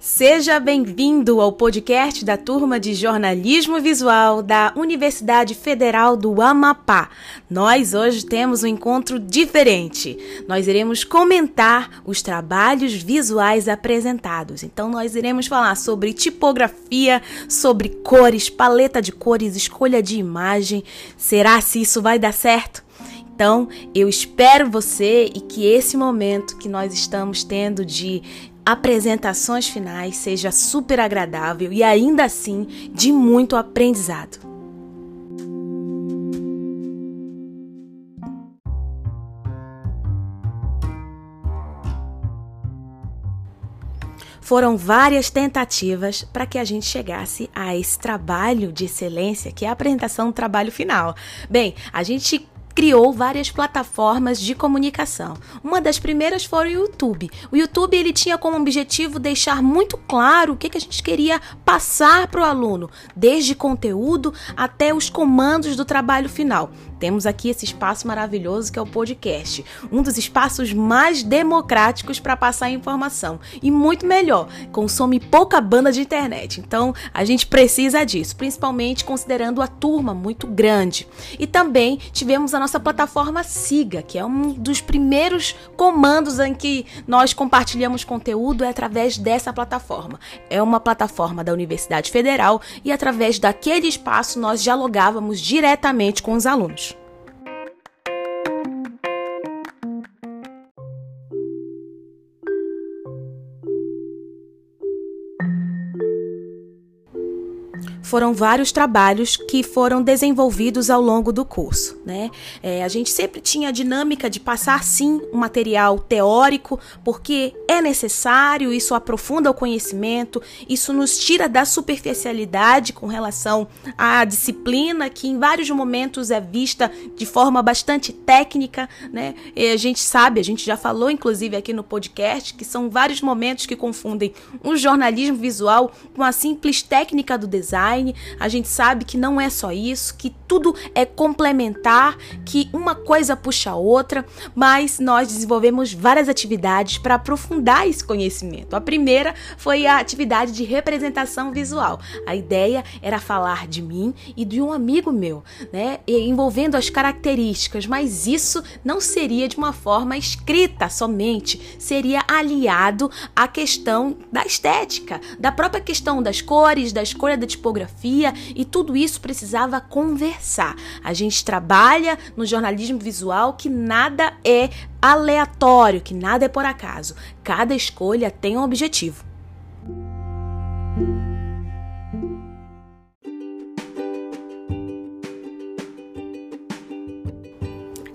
Seja bem-vindo ao podcast da turma de jornalismo visual da Universidade Federal do Amapá. Nós hoje temos um encontro diferente. Nós iremos comentar os trabalhos visuais apresentados. Então, nós iremos falar sobre tipografia, sobre cores, paleta de cores, escolha de imagem. Será se isso vai dar certo? Então, eu espero você e que esse momento que nós estamos tendo de apresentações finais seja super agradável e ainda assim de muito aprendizado. Foram várias tentativas para que a gente chegasse a esse trabalho de excelência, que é a apresentação do trabalho final. Bem, a gente criou várias plataformas de comunicação. Uma das primeiras foi o YouTube. O YouTube ele tinha como objetivo deixar muito claro o que, que a gente queria passar para o aluno, desde conteúdo até os comandos do trabalho final. Temos aqui esse espaço maravilhoso que é o podcast, um dos espaços mais democráticos para passar informação e muito melhor, consome pouca banda de internet. Então, a gente precisa disso, principalmente considerando a turma muito grande. E também tivemos a nossa plataforma Siga, que é um dos primeiros comandos em que nós compartilhamos conteúdo é através dessa plataforma. É uma plataforma da Universidade Federal e através daquele espaço nós dialogávamos diretamente com os alunos. Foram vários trabalhos que foram desenvolvidos ao longo do curso. Né? É, a gente sempre tinha a dinâmica de passar sim um material teórico, porque é necessário, isso aprofunda o conhecimento, isso nos tira da superficialidade com relação à disciplina, que em vários momentos é vista de forma bastante técnica. Né? E a gente sabe, a gente já falou inclusive aqui no podcast, que são vários momentos que confundem o jornalismo visual com a simples técnica do design online. A gente sabe que não é só isso, que tudo é complementar, que uma coisa puxa a outra, mas nós desenvolvemos várias atividades para aprofundar esse conhecimento. A primeira foi a atividade de representação visual. A ideia era falar de mim e de um amigo meu, né, envolvendo as características, mas isso não seria de uma forma escrita somente, seria aliado à questão da estética, da própria questão das cores, da escolha da tipografia fotografia e tudo isso precisava conversar. A gente trabalha no jornalismo visual que nada é aleatório, que nada é por acaso. Cada escolha tem um objetivo.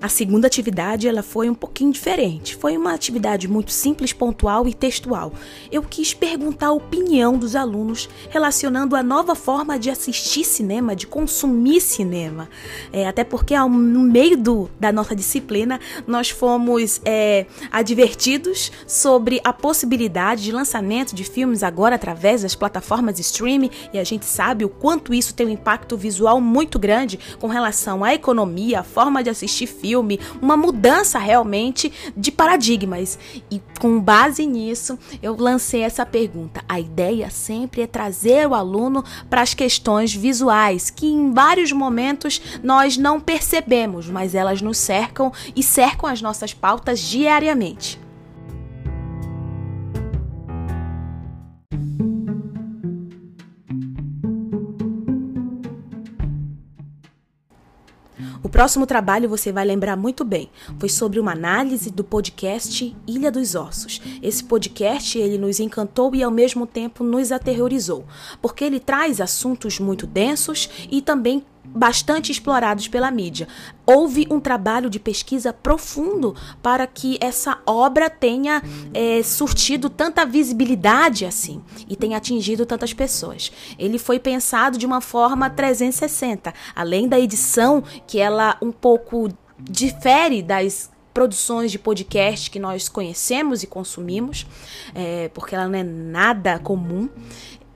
A segunda atividade ela foi um pouquinho diferente. Foi uma atividade muito simples, pontual e textual. Eu quis perguntar a opinião dos alunos relacionando a nova forma de assistir cinema, de consumir cinema. É, até porque no meio do, da nossa disciplina nós fomos é, advertidos sobre a possibilidade de lançamento de filmes agora através das plataformas streaming e a gente sabe o quanto isso tem um impacto visual muito grande com relação à economia, à forma de assistir filmes filme, uma mudança realmente de paradigmas. E com base nisso, eu lancei essa pergunta. A ideia sempre é trazer o aluno para as questões visuais, que em vários momentos nós não percebemos, mas elas nos cercam e cercam as nossas pautas diariamente. Próximo trabalho você vai lembrar muito bem. Foi sobre uma análise do podcast Ilha dos Ossos. Esse podcast ele nos encantou e ao mesmo tempo nos aterrorizou, porque ele traz assuntos muito densos e também bastante explorados pela mídia. Houve um trabalho de pesquisa profundo para que essa obra tenha é, surtido tanta visibilidade assim e tenha atingido tantas pessoas. Ele foi pensado de uma forma 360, além da edição que ela um pouco difere das produções de podcast que nós conhecemos e consumimos, é, porque ela não é nada comum.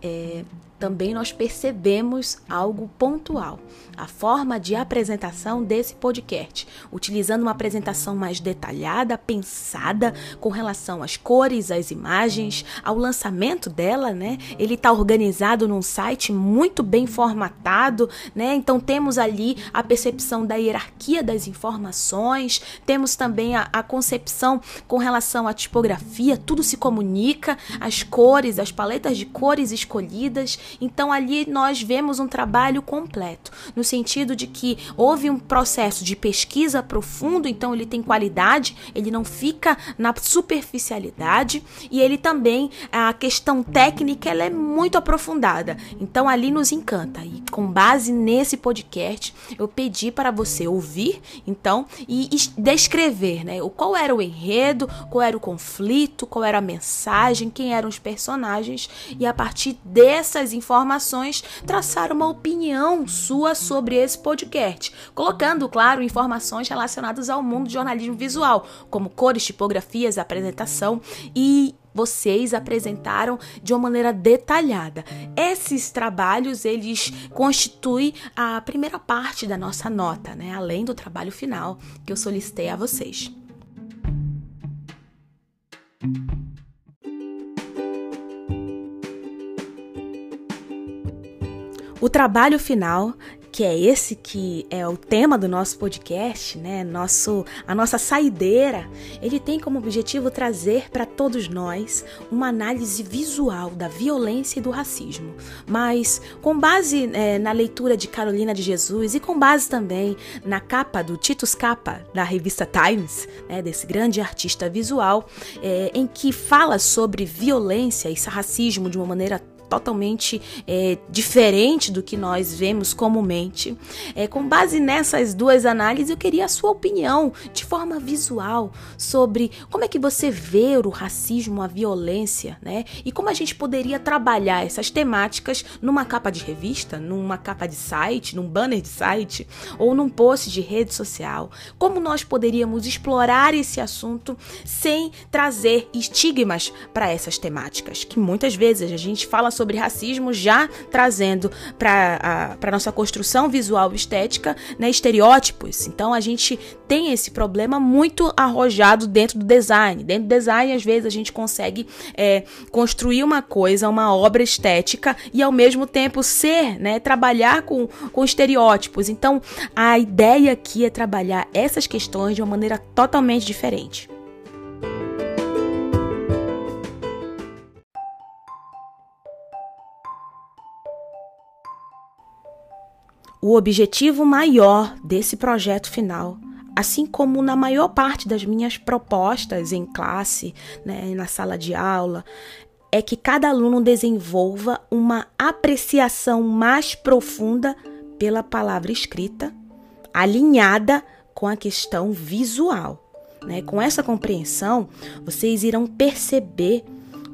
É, também nós percebemos algo pontual. A forma de apresentação desse podcast, utilizando uma apresentação mais detalhada, pensada com relação às cores, às imagens, ao lançamento dela, né? Ele está organizado num site muito bem formatado, né? Então temos ali a percepção da hierarquia das informações, temos também a, a concepção com relação à tipografia, tudo se comunica, as cores, as paletas de cores escolhidas. Então ali nós vemos um trabalho completo, no sentido de que houve um processo de pesquisa profundo, então ele tem qualidade, ele não fica na superficialidade e ele também a questão técnica ela é muito aprofundada. Então ali nos encanta. E com base nesse podcast, eu pedi para você ouvir, então, e descrever, né, qual era o enredo, qual era o conflito, qual era a mensagem, quem eram os personagens e a partir dessas informações traçar uma opinião sua sobre esse podcast, colocando, claro, informações relacionadas ao mundo do jornalismo visual, como cores, tipografias, apresentação e vocês apresentaram de uma maneira detalhada. Esses trabalhos eles constituem a primeira parte da nossa nota, né? Além do trabalho final que eu solicitei a vocês. O trabalho final que é esse que é o tema do nosso podcast, né? Nosso, a nossa saideira, ele tem como objetivo trazer para todos nós uma análise visual da violência e do racismo. Mas com base é, na leitura de Carolina de Jesus e com base também na capa do Titus Capa da revista Times, né, desse grande artista visual, é, em que fala sobre violência e racismo de uma maneira totalmente é, diferente do que nós vemos comumente. É, com base nessas duas análises, eu queria a sua opinião de forma visual sobre como é que você vê o racismo, a violência, né? E como a gente poderia trabalhar essas temáticas numa capa de revista, numa capa de site, num banner de site ou num post de rede social. Como nós poderíamos explorar esse assunto sem trazer estigmas para essas temáticas, que muitas vezes a gente fala sobre racismo, já trazendo para a nossa construção visual estética né, estereótipos. Então a gente tem esse problema muito arrojado dentro do design. Dentro do design, às vezes, a gente consegue é, construir uma coisa, uma obra estética e ao mesmo tempo ser, né, trabalhar com, com estereótipos. Então a ideia aqui é trabalhar essas questões de uma maneira totalmente diferente. O objetivo maior desse projeto final, assim como na maior parte das minhas propostas em classe, né, na sala de aula, é que cada aluno desenvolva uma apreciação mais profunda pela palavra escrita, alinhada com a questão visual. Né? Com essa compreensão, vocês irão perceber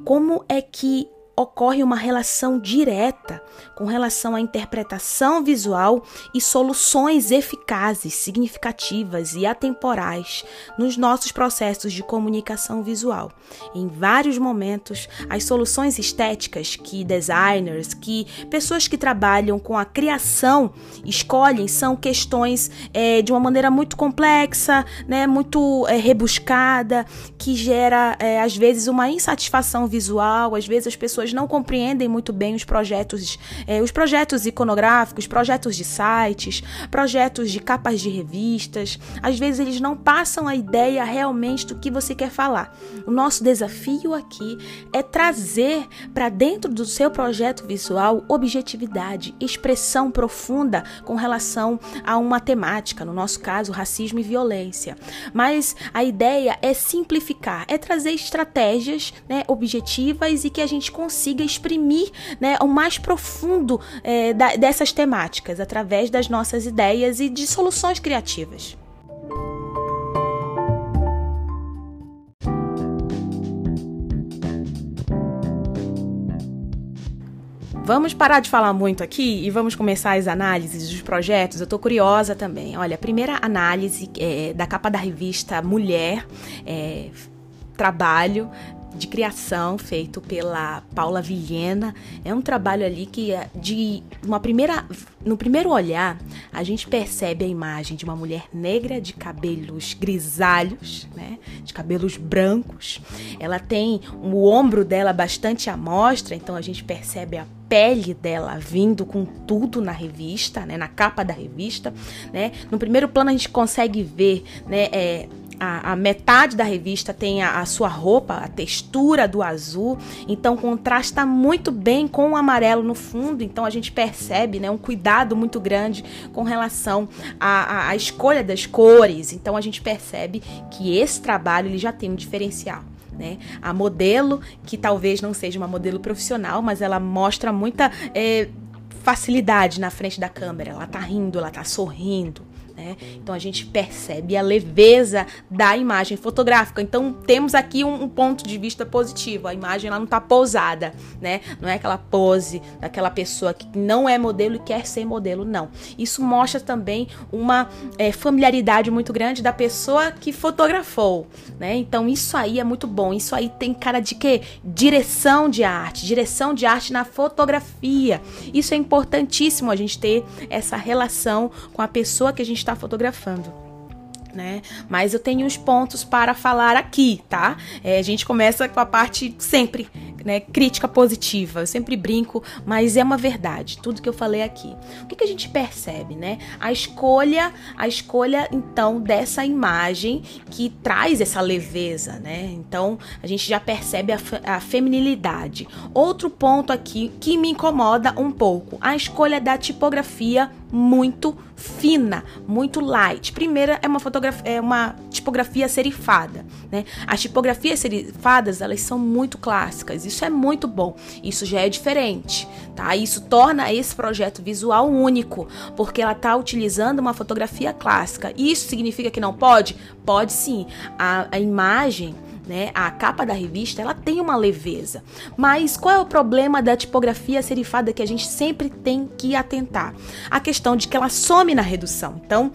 como é que ocorre uma relação direta com relação à interpretação visual e soluções eficazes, significativas e atemporais nos nossos processos de comunicação visual. Em vários momentos, as soluções estéticas que designers, que pessoas que trabalham com a criação escolhem são questões é, de uma maneira muito complexa, né, muito é, rebuscada, que gera é, às vezes uma insatisfação visual, às vezes as pessoas pessoas não compreendem muito bem os projetos, eh, os projetos iconográficos, projetos de sites, projetos de capas de revistas. Às vezes eles não passam a ideia realmente do que você quer falar. O nosso desafio aqui é trazer para dentro do seu projeto visual objetividade, expressão profunda com relação a uma temática, no nosso caso, racismo e violência. Mas a ideia é simplificar, é trazer estratégias né, objetivas e que a gente consiga consiga exprimir né, o mais profundo é, da, dessas temáticas através das nossas ideias e de soluções criativas. Vamos parar de falar muito aqui e vamos começar as análises dos projetos. Eu tô curiosa também. Olha, a primeira análise é, da capa da revista Mulher, é, Trabalho, de criação feito pela Paula Vilhena. É um trabalho ali que é de uma primeira no primeiro olhar, a gente percebe a imagem de uma mulher negra de cabelos grisalhos, né? De cabelos brancos. Ela tem o ombro dela bastante à mostra, então a gente percebe a pele dela vindo com tudo na revista, né, na capa da revista, né? No primeiro plano a gente consegue ver, né, é, a, a, metade da revista tem a, a, sua roupa, a textura do azul, então contrasta muito bem com o amarelo no fundo. Então a gente percebe né, um cuidado muito grande com relação à, escolha das cores. Então a gente percebe que esse trabalho ele já tem um diferencial. Né? A modelo, que talvez não seja uma modelo profissional, mas ela mostra muita é, facilidade na frente da câmera. Ela tá rindo, ela tá sorrindo. Né? Então a gente percebe a leveza da imagem fotográfica. Então temos aqui um, um ponto de vista positivo. A imagem ela não está pousada, né? Não é aquela pose daquela pessoa que não é modelo e quer ser modelo, não. Isso mostra também uma é, familiaridade muito grande da pessoa que fotografou, né? Então isso aí é muito bom. Isso aí tem cara de quê? Direção de arte, direção de arte na fotografia. Isso é importantíssimo a gente ter essa relação com a pessoa que a gente está fotografando. Né? Mas eu tenho uns pontos para falar aqui, tá? É, a gente começa com a parte sempre né, crítica positiva. Eu sempre brinco, mas é uma verdade, tudo que eu falei aqui. O que, que a gente percebe, né? A escolha, a escolha então dessa imagem que traz essa leveza, né? Então a gente já percebe a, a feminilidade. Outro ponto aqui que me incomoda um pouco, a escolha da tipografia muito fina, muito light. Primeira é uma fotografia, é uma tipografia serifada, né? As tipografias serifadas, elas são muito clássicas. Isso é muito bom. Isso já é diferente, tá? Isso torna esse projeto visual único, porque ela está utilizando uma fotografia clássica. Isso significa que não pode? Pode sim. A, a imagem né? A capa da revista, ela tem uma leveza. Mas qual é o problema da tipografia serifada que a gente sempre tem que atentar? A questão de que ela some na redução. Então,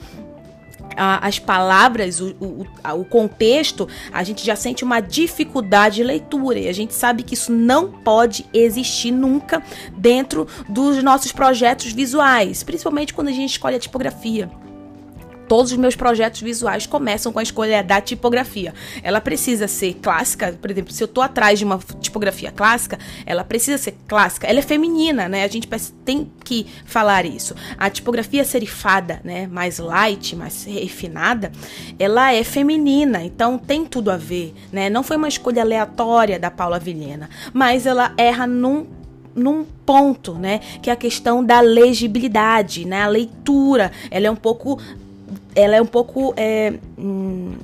as palavras, o, o, o, contexto, a gente já sente uma dificuldade de leitura. E a gente sabe que isso não pode existir nunca dentro dos nossos projetos visuais, principalmente quando a gente escolhe a tipografia todos os meus projetos visuais começam com a escolha da tipografia. Ela precisa ser clássica, por exemplo, se eu estou atrás de uma tipografia clássica, ela precisa ser clássica. Ela é feminina, né? A gente tem que falar isso. A tipografia serifada, né, mais light, mais refinada, ela é feminina, então tem tudo a ver, né? Não foi uma escolha aleatória da Paula Vilhena, mas ela erra num num ponto, né, que é a questão da legibilidade, né, a leitura, ela é um pouco ela é um pouco. É, hum,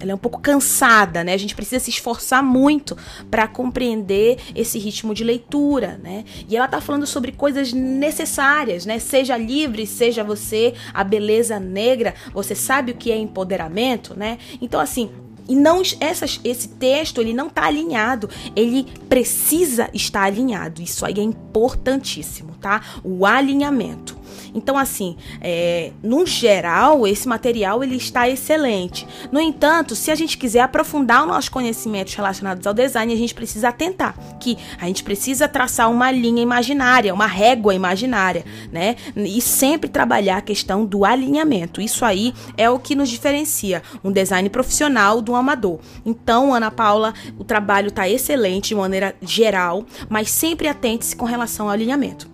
ela é um pouco cansada, né? A gente precisa se esforçar muito para compreender esse ritmo de leitura, né? E ela tá falando sobre coisas necessárias, né? Seja livre, seja você, a beleza negra, você sabe o que é empoderamento, né? Então assim, e não essas, esse texto ele não está alinhado, ele precisa estar alinhado. Isso aí é importantíssimo, tá? O alinhamento. Então, assim, é, no geral, esse material ele está excelente. No entanto, se a gente quiser aprofundar os nossos conhecimentos relacionados ao design, a gente precisa atentar que a gente precisa traçar uma linha imaginária, uma régua imaginária, né? E sempre trabalhar a questão do alinhamento. Isso aí é o que nos diferencia um design profissional do amador. Então, Ana Paula, o trabalho está excelente de maneira geral, mas sempre atente-se com relação ao alinhamento.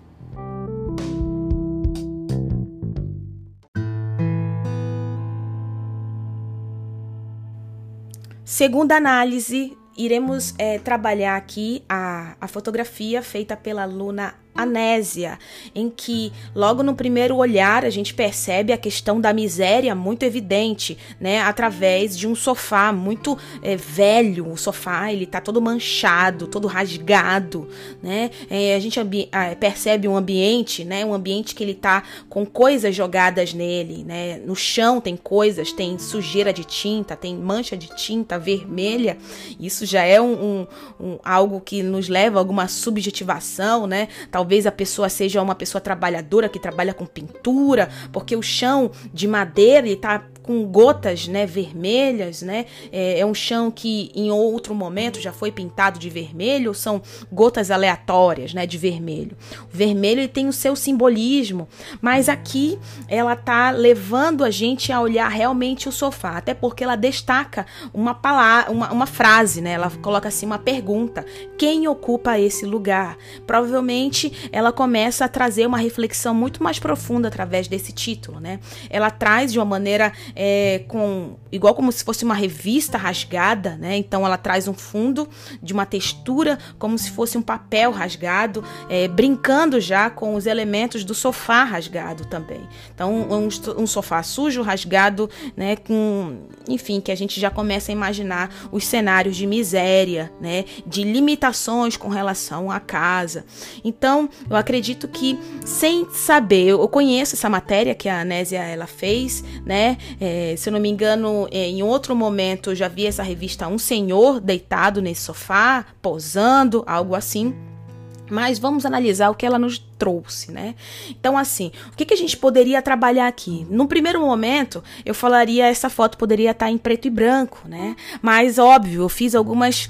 Segunda análise, iremos é, trabalhar aqui a, a fotografia feita pela aluna Anésia, em que logo no primeiro olhar a gente percebe a questão da miséria muito evidente, né, através de um sofá muito é, velho, o sofá ele tá todo manchado, todo rasgado, né, é, a gente ah, percebe um ambiente, né, um ambiente que ele tá com coisas jogadas nele, né, no chão tem coisas, tem sujeira de tinta, tem mancha de tinta vermelha, isso já é um, um, um algo que nos leva a alguma subjetivação, né, talvez Talvez a pessoa seja uma pessoa trabalhadora que trabalha com pintura, porque o chão de madeira está com gotas né, vermelhas, né? É, é, um chão que em outro momento já foi pintado de vermelho, são gotas aleatórias né, de vermelho. O vermelho ele tem o seu simbolismo, mas aqui ela tá levando a gente a olhar realmente o sofá, até porque ela destaca uma palavra, uma, uma frase, né? Ela coloca assim uma pergunta: quem ocupa esse lugar? Provavelmente ela começa a trazer uma reflexão muito mais profunda através desse título, né? Ela traz de uma maneira é, com igual como se fosse uma revista rasgada, né? Então ela traz um fundo de uma textura como se fosse um papel rasgado, é, brincando já com os elementos do sofá rasgado também. Então um, um sofá sujo, rasgado, né? Com, enfim, que a gente já começa a imaginar os cenários de miséria, né? De limitações com relação à casa. Então eu acredito que sem saber, eu conheço essa matéria que a Anésia ela fez, né? É, se eu não me engano, é, em outro momento eu já vi essa revista Um Senhor deitado nesse sofá, posando, algo assim. Mas vamos analisar o que ela nos trouxe, né? Então, assim, o que, que a gente poderia trabalhar aqui? No primeiro momento, eu falaria essa foto poderia estar em preto e branco, né? Mas óbvio, eu fiz algumas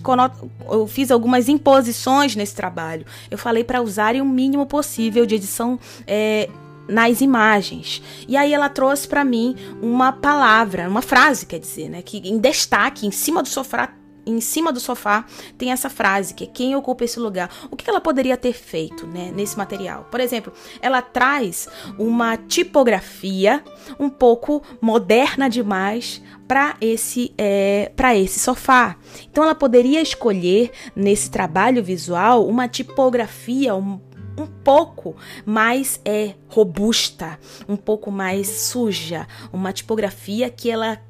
eu fiz algumas imposições nesse trabalho. Eu falei para usarem o mínimo possível de edição é, nas imagens. E aí ela trouxe para mim uma palavra, uma frase, quer dizer, né, que em destaque em cima do sofá em cima do sofá tem essa frase que é quem ocupa esse lugar. O que ela poderia ter feito, né, nesse material? Por exemplo, ela traz uma tipografia um pouco moderna demais para esse é, para esse sofá. Então ela poderia escolher nesse trabalho visual uma tipografia um um pouco mais é robusta, um pouco mais suja, uma tipografia que ela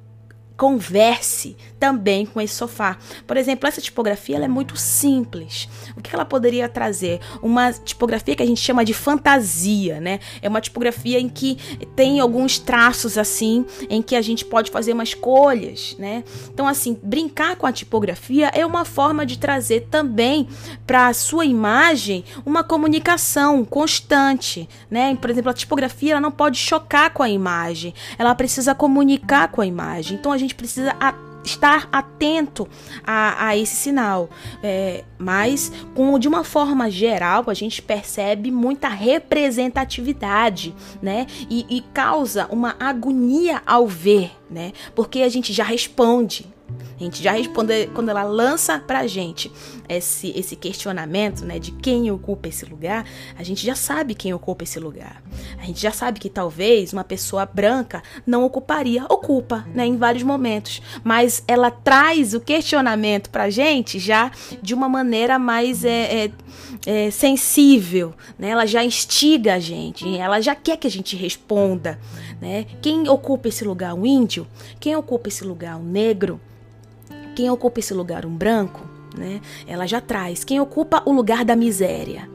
converse também com esse sofá. Por exemplo, essa tipografia ela é muito simples. O que ela poderia trazer? Uma tipografia que a gente chama de fantasia, né? É uma tipografia em que tem alguns traços assim, em que a gente pode fazer umas escolhas, né? Então, assim, brincar com a tipografia é uma forma de trazer também para a sua imagem uma comunicação constante, né? Por exemplo, a tipografia ela não pode chocar com a imagem, ela precisa comunicar com a imagem. Então, a gente precisa estar atento a, a esse sinal. É, mas, com, de uma forma geral, a gente percebe muita representatividade, né? E, e causa uma agonia ao ver, né? Porque a gente já responde, a gente já responde quando ela lança pra gente esse, esse questionamento, né, de quem ocupa esse lugar, a gente já sabe quem ocupa esse lugar. A gente já sabe que talvez uma pessoa branca não ocuparia, ocupa, né, em vários momentos, mas ela traz o questionamento pra gente já de uma maneira mais é, é, é, sensível, né? Ela já instiga a gente, ela já quer que a gente responda, né? Quem ocupa esse lugar? Um índio? Quem ocupa esse lugar? Um negro? Quem ocupa esse lugar? Um branco? Né? Ela já traz. Quem ocupa o lugar da miséria?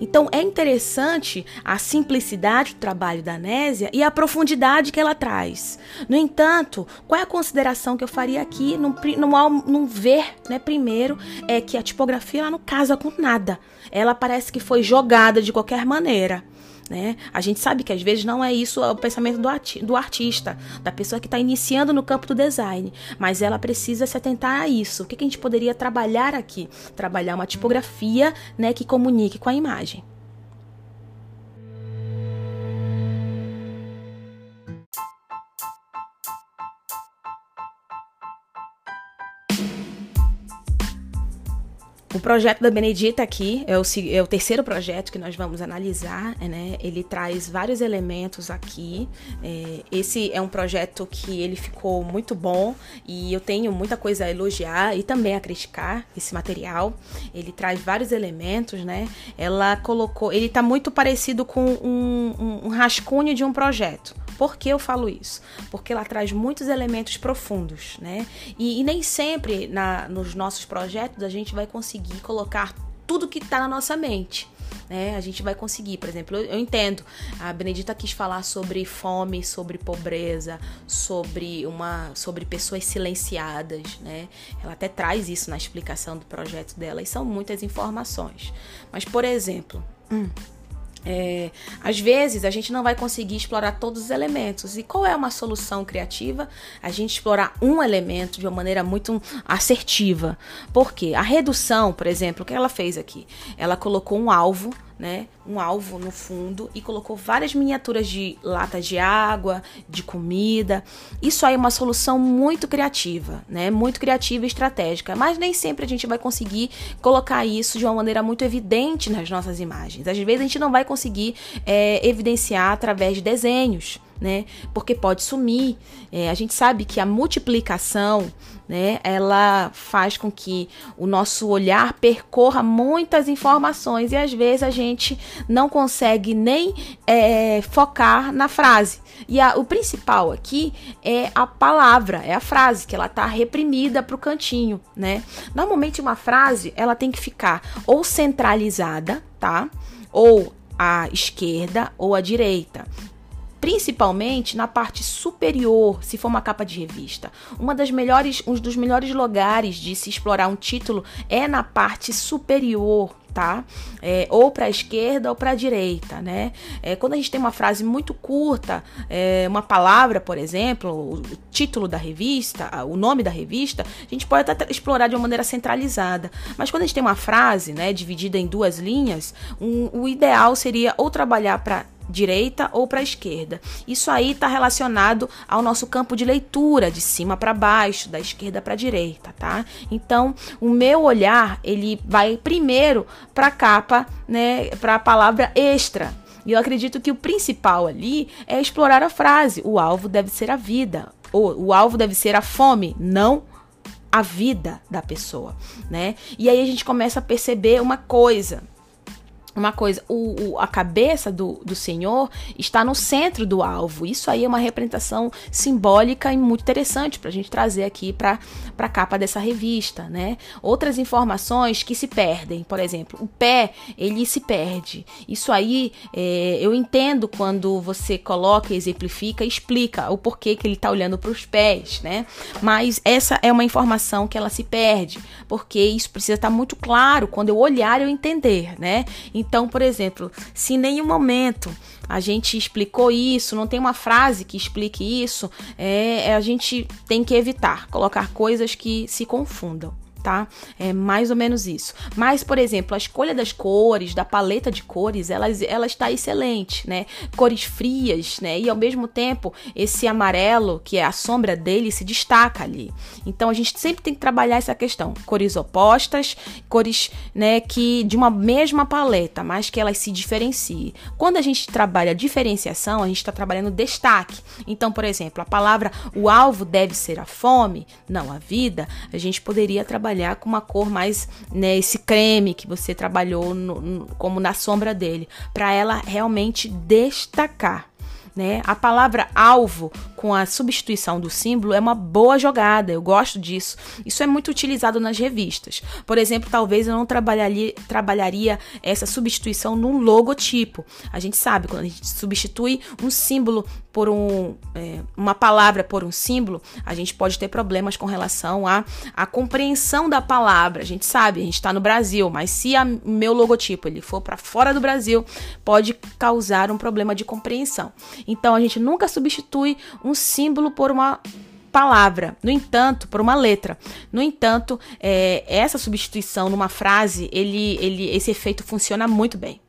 Então é interessante a simplicidade do trabalho da Nésia e a profundidade que ela traz. No entanto, qual é a consideração que eu faria aqui num, num, num ver, né? Primeiro, é que a tipografia ela não casa com nada. Ela parece que foi jogada de qualquer maneira. Né? A gente sabe que às vezes não é isso o pensamento do, arti do artista, da pessoa que está iniciando no campo do design, mas ela precisa se atentar a isso. O que, que a gente poderia trabalhar aqui? Trabalhar uma tipografia né, que comunique com a imagem. O projeto da Benedita aqui é o, é o, terceiro projeto que nós vamos analisar, né? Ele traz vários elementos aqui. É, esse é um projeto que ele ficou muito bom e eu tenho muita coisa a elogiar e também a criticar esse material. Ele traz vários elementos, né? Ela colocou, ele está muito parecido com um, um, um rascunho de um projeto. Por que eu falo isso? Porque ela traz muitos elementos profundos, né? E, e nem sempre na, nos nossos projetos a gente vai conseguir colocar tudo que está na nossa mente. Né? A gente vai conseguir, por exemplo, eu, eu, entendo. A Benedita quis falar sobre fome, sobre pobreza, sobre uma, sobre pessoas silenciadas, né? Ela até traz isso na explicação do projeto dela e são muitas informações. Mas, por exemplo, hum, É, às vezes a gente não vai conseguir explorar todos os elementos. E qual é uma solução criativa? A gente explorar um elemento de uma maneira muito assertiva. Por quê? A redução, por exemplo, o que ela fez aqui? Ela colocou um alvo né, um alvo no fundo e colocou várias miniaturas de latas de água, de comida. Isso aí é uma solução muito criativa, né, muito criativa e estratégica, mas nem sempre a gente vai conseguir colocar isso de uma maneira muito evidente nas nossas imagens. Às vezes a gente não vai conseguir é, evidenciar através de desenhos né? Porque pode sumir. É, a gente sabe que a multiplicação, né? Ela faz com que o nosso olhar percorra muitas informações e às vezes a gente não consegue nem é, focar na frase. E a, o principal aqui é a palavra, é a frase que ela está reprimida para o cantinho, né? Normalmente uma frase ela tem que ficar ou centralizada, tá? Ou à esquerda ou à direita principalmente na parte superior, se for uma capa de revista. Uma das melhores, um dos melhores lugares de se explorar um título é na parte superior, tá? É, ou para a esquerda ou para a direita, né? É, quando a gente tem uma frase muito curta, é, uma palavra, por exemplo, o título da revista, o nome da revista, a gente pode até explorar de uma maneira centralizada. Mas quando a gente tem uma frase, né, dividida em duas linhas, um, o ideal seria ou trabalhar para direita ou para a esquerda. Isso aí está relacionado ao nosso campo de leitura, de cima para baixo, da esquerda para a direita, tá? Então, o meu olhar, ele vai primeiro para a capa, né, para a palavra extra. E eu acredito que o principal ali é explorar a frase: o alvo deve ser a vida, ou o alvo deve ser a fome, não a vida da pessoa, né? E aí a gente começa a perceber uma coisa, uma coisa, o, o, a cabeça do, do Senhor está no centro do alvo. Isso aí é uma representação simbólica e muito interessante para a gente trazer aqui para a capa dessa revista, né? Outras informações que se perdem, por exemplo, o pé, ele se perde. Isso aí é, eu entendo quando você coloca, exemplifica, explica o porquê que ele está olhando para os pés, né? Mas essa é uma informação que ela se perde, porque isso precisa estar tá muito claro quando eu olhar eu entender, né? Então, por exemplo, se em nenhum momento a gente explicou isso, não tem uma frase que explique isso, é, a gente tem que evitar colocar coisas que se confundam tá? É mais ou menos isso. Mas, por exemplo, a escolha das cores, da paleta de cores, ela, ela está excelente, né? Cores frias, né? E ao mesmo tempo, esse amarelo, que é a sombra dele, se destaca ali. Então a gente sempre tem que trabalhar essa questão. Cores opostas, cores, né, que de uma mesma paleta, mas que elas se diferenciem. Quando a gente trabalha diferenciação, a gente está trabalhando destaque. Então, por exemplo, a palavra o alvo deve ser a fome, não a vida, a gente poderia trabalhar trabalhar com uma cor mais, né, esse creme que você trabalhou no, no, como na sombra dele, para ela realmente destacar. Né? A palavra alvo com a substituição do símbolo é uma boa jogada, eu gosto disso. Isso é muito utilizado nas revistas. Por exemplo, talvez eu não trabalharia, trabalharia essa substituição num logotipo. A gente sabe, quando a gente substitui um símbolo por um, é, uma palavra por um símbolo, a gente pode ter problemas com relação à a, a compreensão da palavra. A gente sabe, a gente está no Brasil, mas se o meu logotipo ele for para fora do Brasil, pode causar um problema de compreensão. Então a gente nunca substitui um símbolo por uma palavra, no entanto, por uma letra. No entanto, é, essa substituição numa frase, ele, ele, esse efeito funciona muito bem.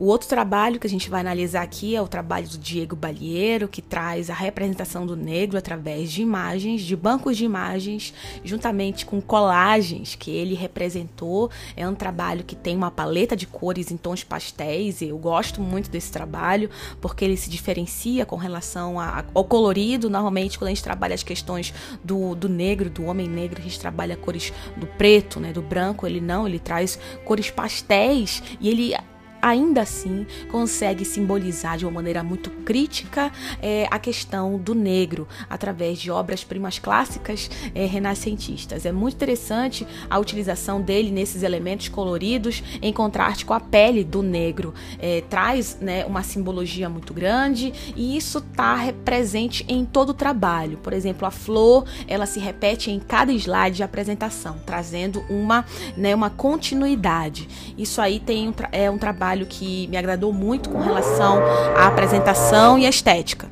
O outro trabalho que a gente vai analisar aqui é o trabalho do Diego Balieiro, que traz a representação do negro através de imagens, de bancos de imagens, juntamente com colagens que ele representou. É um trabalho que tem uma paleta de cores em tons pastéis, e eu gosto muito desse trabalho, porque ele se diferencia com relação ao colorido. Normalmente, quando a gente trabalha as questões do, do negro, do homem negro, a gente trabalha cores do preto, né, do branco. Ele não, ele traz cores pastéis e ele ainda assim consegue simbolizar de uma maneira muito crítica é, a questão do negro através de obras-primas clássicas é, renascentistas. É muito interessante a utilização dele nesses elementos coloridos em contraste com a pele do negro. É, traz né, uma simbologia muito grande e isso está presente em todo o trabalho. Por exemplo, a flor ela se repete em cada slide de apresentação, trazendo uma, né, uma continuidade. Isso aí tem um é um trabalho que me agradou muito com relação à apresentação e à estética.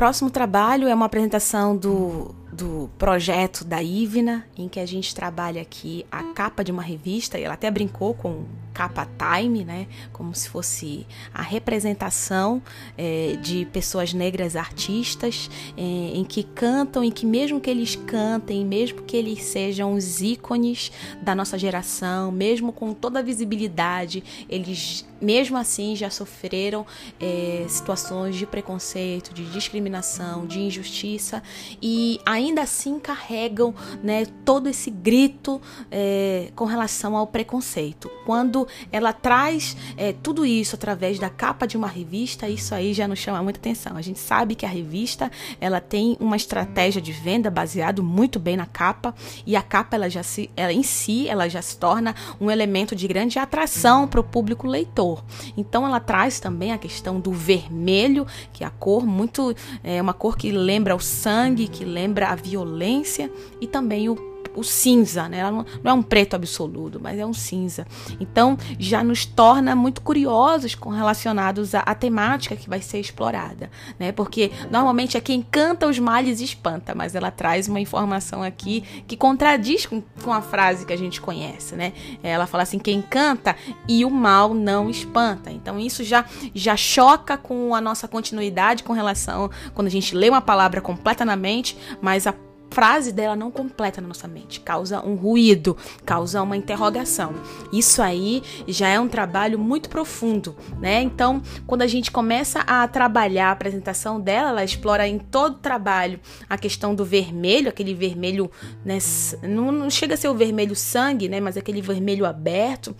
próximo trabalho é uma apresentação do do projeto da Ivna, em que a gente trabalha aqui a capa de uma revista, e ela até brincou com capa Time, né? Como se fosse a representação é, de pessoas negras artistas é, em que cantam, em que mesmo que eles cantem, mesmo que eles sejam os ícones da nossa geração, mesmo com toda a visibilidade, eles mesmo assim já sofreram é, situações de preconceito, de discriminação, de injustiça e ainda assim carregam né, todo esse grito é, com relação ao preconceito. Quando ela traz é, tudo isso através da capa de uma revista, isso aí já nos chama muita atenção. A gente sabe que a revista ela tem uma estratégia de venda baseado muito bem na capa e a capa ela já se, ela em si ela já se torna um elemento de grande atração para o público leitor. Então ela traz também a questão do vermelho, que é a cor muito é uma cor que lembra o sangue, que lembra a violência e também o o cinza, né? Ela não, é um preto absoluto, mas é um cinza. Então já nos torna muito curiosos com relacionados à, à, temática que vai ser explorada, né? Porque normalmente é quem canta os males espanta, mas ela traz uma informação aqui que contradiz com, com a frase que a gente conhece, né? Ela fala assim: quem canta e o mal não espanta. Então isso já já choca com a nossa continuidade com relação quando a gente lê uma palavra completa na mente, mas a frase dela não completa na nossa mente, causa um ruído, causa uma interrogação. Isso aí já é um trabalho muito profundo, né? Então, quando a gente começa a trabalhar a apresentação dela, ela explora em todo o trabalho a questão do vermelho, aquele vermelho, né, não, não chega a ser o vermelho sangue, né, mas aquele vermelho aberto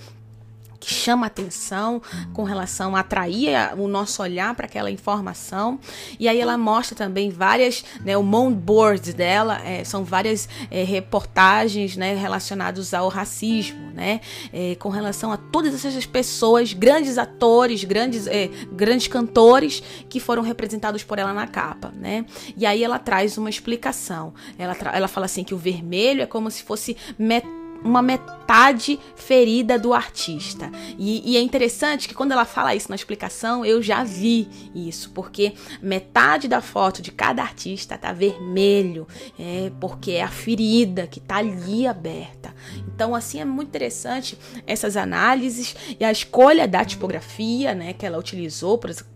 que chama atenção com relação a atrair o nosso olhar para aquela informação. E aí ela mostra também várias, né, o mood board dela é, são várias é, reportagens né, relacionadas ao racismo, né, é, com relação a todas essas pessoas, grandes atores, grandes, é, grandes cantores que foram representados por ela na capa, né. E aí ela traz uma explicação. Ela, ela fala assim que o vermelho é como se fosse metade uma metade ferida do artista. E, e, é interessante que quando ela fala isso na explicação, eu já vi isso, porque metade da foto de cada artista tá vermelho, é, porque é a ferida que tá ali aberta. Então, assim, é muito interessante essas análises e a escolha da tipografia, né, que ela utilizou, por exemplo,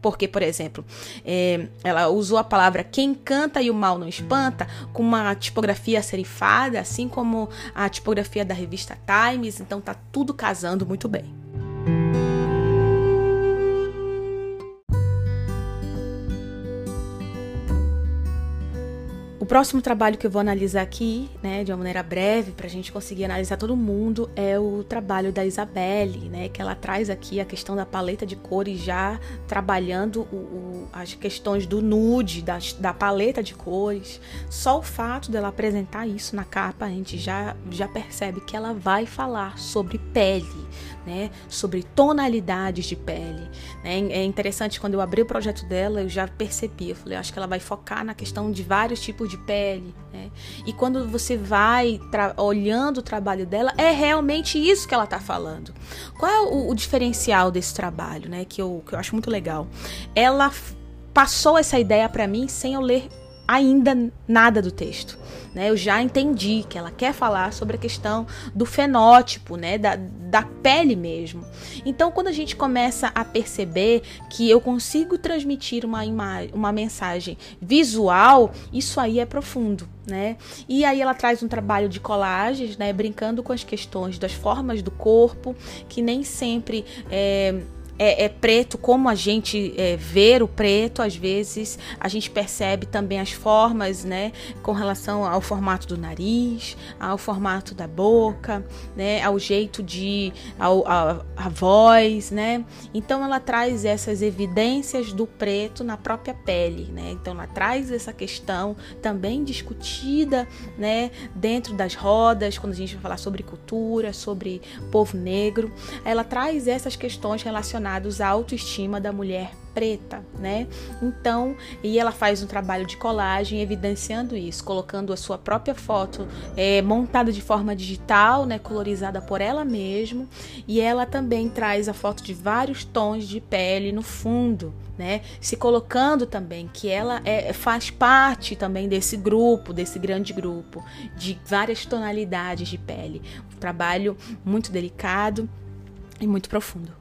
porque, por exemplo, é, ela usou a palavra quem canta e o mal não espanta com uma tipografia serifada, assim como a tipografia da revista Times, então tá tudo casando muito bem. Próximo trabalho que eu vou analisar aqui, né, de uma maneira breve, para a gente conseguir analisar todo mundo, é o trabalho da Isabelle, né, que ela traz aqui a questão da paleta de cores, já trabalhando o, o, as questões do nude, da, da paleta de cores. Só o fato dela apresentar isso na capa, a gente já, já percebe que ela vai falar sobre pele, né, sobre tonalidades de pele. Né? É interessante quando eu abri o projeto dela, eu já percebi, eu falei, acho que ela vai focar na questão de vários tipos de pele. Né? E quando você vai olhando o trabalho dela, é realmente isso que ela está falando. Qual é o, o, diferencial desse trabalho, né? Que eu, que eu acho muito legal. Ela passou essa ideia para mim sem eu ler ainda nada do texto. Né? Eu já entendi que ela quer falar sobre a questão do fenótipo, né? da, da pele mesmo. Então, quando a gente começa a perceber que eu consigo transmitir uma, uma mensagem visual, isso aí é profundo. Né? E aí ela traz um trabalho de colagens, né? brincando com as questões das formas do corpo, que nem sempre é, é, é preto, como a gente é, ver o preto, às vezes a gente percebe também as formas, né, com relação ao formato do nariz, ao formato da boca, né, ao jeito de, ao, a, a voz, né. Então ela traz essas evidências do preto na própria pele, né. Então ela traz essa questão também discutida, né, dentro das rodas, quando a gente vai falar sobre cultura, sobre povo negro, ela traz essas questões relacionadas à autoestima da mulher preta, né? Então, e ela faz um trabalho de colagem evidenciando isso, colocando a sua própria foto é, montada de forma digital, né, colorizada por ela mesma, e ela também traz a foto de vários tons de pele no fundo, né? Se colocando também que ela é, faz parte também desse grupo, desse grande grupo de várias tonalidades de pele. Um trabalho muito delicado e muito profundo.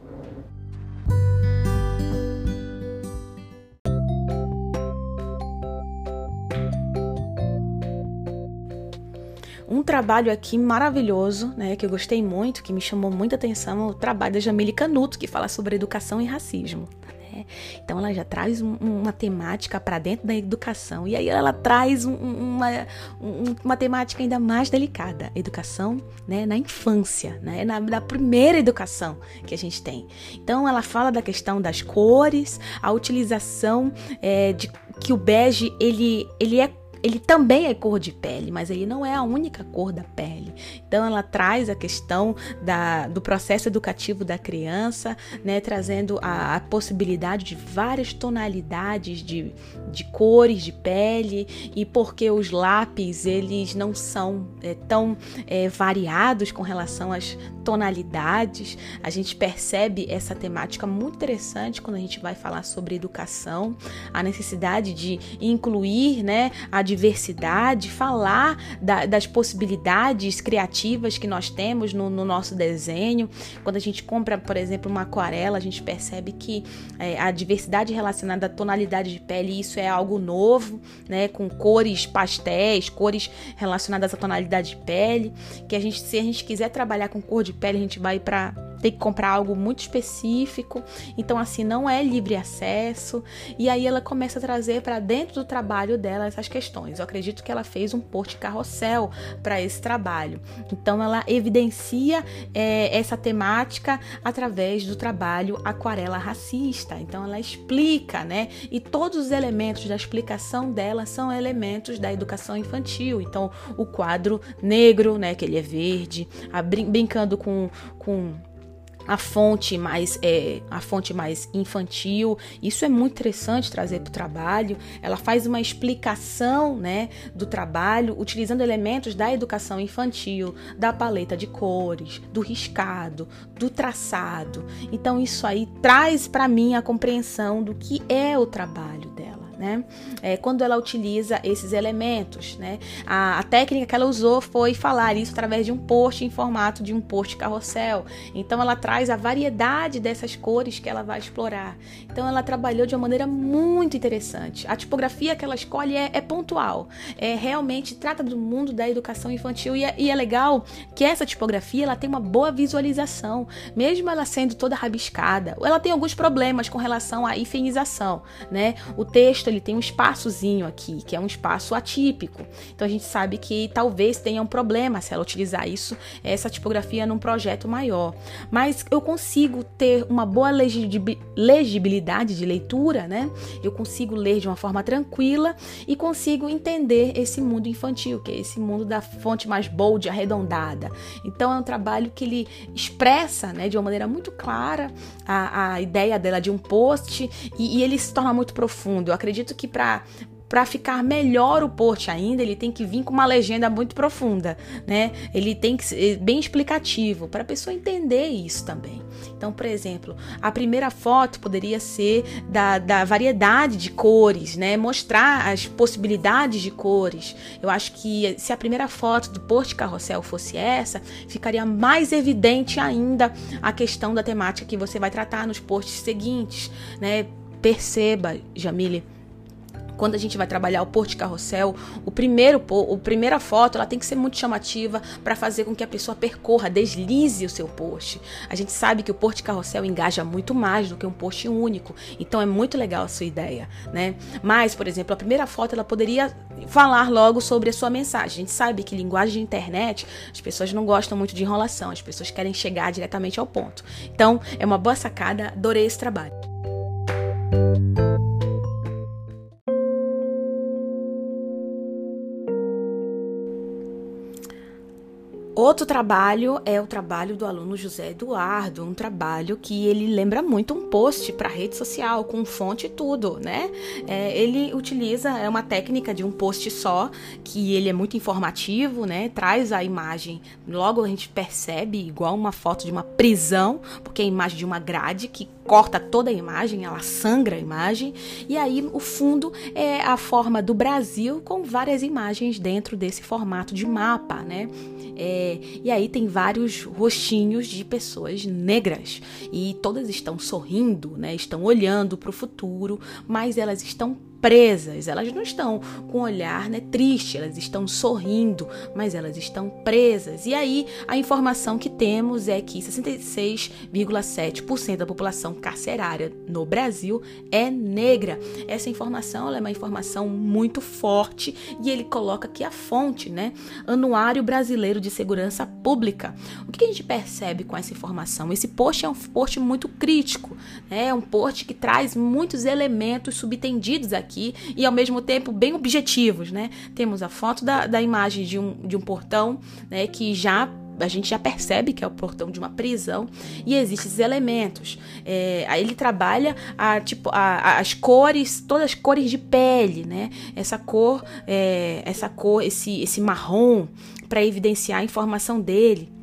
Um trabalho aqui maravilhoso, né, que eu gostei muito, que me chamou muita atenção, é o trabalho da Jamile Canuto, que fala sobre educação e racismo. Então ela já traz um, uma temática para dentro da educação e aí ela traz um, uma, um, uma temática ainda mais delicada, educação né, na infância, né, na, na primeira educação que a gente tem. Então ela fala da questão das cores, a utilização é, de que o bege ele, ele é ele também é cor de pele, mas ele não é a única cor da pele. Então ela traz a questão da, do processo educativo da criança, né, trazendo a, a possibilidade de várias tonalidades de, de cores de pele e porque os lápis eles não são é, tão é, variados com relação às tonalidades. A gente percebe essa temática muito interessante quando a gente vai falar sobre educação, a necessidade de incluir, né, a diversidade, falar da, das possibilidades criativas que nós temos no, no, nosso desenho. Quando a gente compra, por exemplo, uma aquarela, a gente percebe que é, a diversidade relacionada à tonalidade de pele, isso é algo novo, né? Com cores pastéis, cores relacionadas à tonalidade de pele. Que a gente, se a gente quiser trabalhar com cor de pele, a gente vai para tem que comprar algo muito específico, então assim não é livre acesso. E aí ela começa a trazer para dentro do trabalho dela essas questões. Eu acredito que ela fez um porte carrossel para esse trabalho. Então ela evidencia é, essa temática através do trabalho aquarela racista. Então ela explica, né? E todos os elementos da explicação dela são elementos da educação infantil. Então o quadro negro, né? Que ele é verde, brincando com, com a fonte mais é, a fonte mais infantil. Isso é muito interessante trazer para o trabalho. Ela faz uma explicação né, do trabalho utilizando elementos da educação infantil, da paleta de cores, do riscado, do traçado. Então isso aí traz para mim a compreensão do que é o trabalho dela né? É, quando ela utiliza esses elementos, né? A, a, técnica que ela usou foi falar isso através de um post em formato de um post carrossel. Então ela traz a variedade dessas cores que ela vai explorar. Então ela trabalhou de uma maneira muito interessante. A tipografia que ela escolhe é, é pontual, é realmente trata do mundo da educação infantil e é, e é legal que essa tipografia ela tem uma boa visualização, mesmo ela sendo toda rabiscada. Ela tem alguns problemas com relação à hifenização, né? O texto ele tem um espaçozinho aqui, que é um espaço atípico. Então a gente sabe que talvez tenha um problema se ela utilizar isso, essa tipografia num projeto maior. Mas eu consigo ter uma boa legibilidade de leitura, né? Eu consigo ler de uma forma tranquila e consigo entender esse mundo infantil, que é esse mundo da fonte mais bold, arredondada. Então é um trabalho que ele expressa, né, de uma maneira muito clara a, a ideia dela de um post e, e ele se torna muito profundo. Eu acredito acredito que para para ficar melhor o post ainda, ele tem que vir com uma legenda muito profunda, né? Ele tem que ser bem explicativo para a pessoa entender isso também. Então, por exemplo, a primeira foto poderia ser da, da variedade de cores, né? Mostrar as possibilidades de cores. Eu acho que se a primeira foto do post carrossel fosse essa, ficaria mais evidente ainda a questão da temática que você vai tratar nos posts seguintes, né? Perceba, Jamile quando a gente vai trabalhar o post carrossel, o primeiro, o primeira foto ela tem que ser muito chamativa para fazer com que a pessoa percorra, deslize o seu post. A gente sabe que o post carrossel engaja muito mais do que um post único, então é muito legal a sua ideia, né? Mas, por exemplo, a primeira foto ela poderia falar logo sobre a sua mensagem. A gente sabe que linguagem de internet, as pessoas não gostam muito de enrolação, as pessoas querem chegar diretamente ao ponto. Então, é uma boa sacada, adorei esse trabalho. Outro trabalho é o trabalho do aluno José Eduardo, um trabalho que ele lembra muito um post para rede social, com fonte e tudo, né? É, ele utiliza é uma técnica de um post só, que ele é muito informativo, né? Traz a imagem, logo a gente percebe, igual uma foto de uma prisão, porque é a imagem de uma grade que corta toda a imagem, ela sangra a imagem, e aí o fundo é a forma do Brasil com várias imagens dentro desse formato de mapa, né? É, e aí tem vários rostinhos de pessoas negras e todas estão sorrindo, né? Estão olhando para o futuro, mas elas estão presas, elas não estão com olhar né, triste, elas estão sorrindo, mas elas estão presas. E aí a informação que temos é que 66,7% da população carcerária no Brasil é negra. Essa informação é uma informação muito forte e ele coloca aqui a fonte, né? Anuário Brasileiro de Segurança Pública. O que a gente percebe com essa informação? Esse post é um post muito crítico, né? é um post que traz muitos elementos subtendidos aqui aqui e ao mesmo tempo bem objetivos, né? Temos a foto da, da imagem de um, de um portão, né? Que já a gente já percebe que é o portão de uma prisão e existem esses elementos. É, ele trabalha a, tipo, a, a, as cores, todas as cores de pele, né? Essa cor, é, essa cor, esse, esse marrom para evidenciar a informação dele.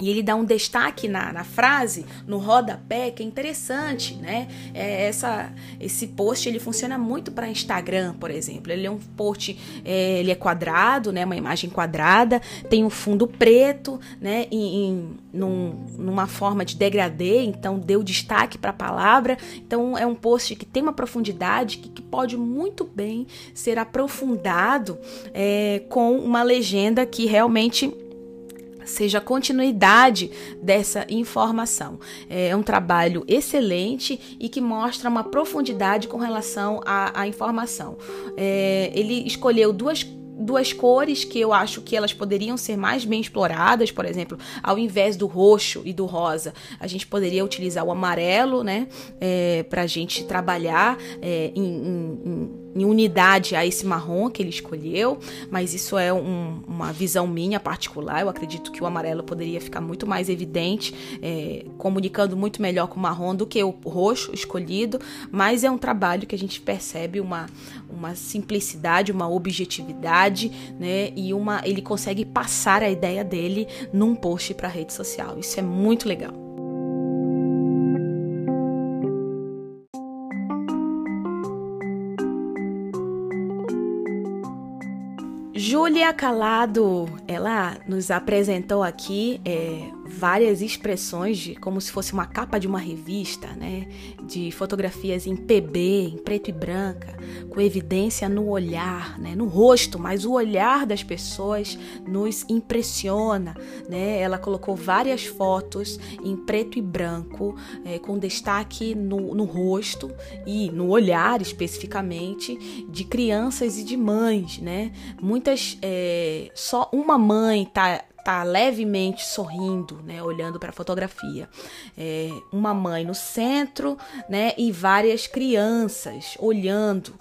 E ele dá um destaque na, na frase, no rodapé, que é interessante, né? É essa, esse post ele funciona muito para Instagram, por exemplo. Ele é um post, é, ele é quadrado, né? Uma imagem quadrada, tem um fundo preto, né? Em, em num, numa forma de degradê, então deu destaque para a palavra. Então é um post que tem uma profundidade que, que pode muito bem ser aprofundado é, com uma legenda que realmente seja continuidade dessa informação. É um trabalho excelente e que mostra uma profundidade com relação à, à informação. É, ele escolheu duas duas cores que eu acho que elas poderiam ser mais bem exploradas, por exemplo, ao invés do roxo e do rosa, a gente poderia utilizar o amarelo, né, é, para a gente trabalhar é, em, em, em, unidade a esse marrom que ele escolheu, mas isso é um, uma visão minha particular. Eu acredito que o amarelo poderia ficar muito mais evidente, é, comunicando muito melhor com o marrom do que o roxo escolhido, mas é um trabalho que a gente percebe uma, uma simplicidade, uma objetividade, né? E uma ele consegue passar a ideia dele num post para rede social. Isso é muito legal. Júlia Calado, ela nos apresentou aqui é, várias expressões de como se fosse uma capa de uma revista, né? De fotografias em PB, em preto e branca, com evidência no olhar, né? No rosto, mas o olhar das pessoas nos impressiona, né? Ela colocou várias fotos em preto e branco, é, com destaque no, no rosto e no olhar especificamente de crianças e de mães, né? Muitas, é, só uma mãe tá tá levemente sorrindo, né, olhando para a fotografia. É, uma mãe no centro, né, e várias crianças olhando.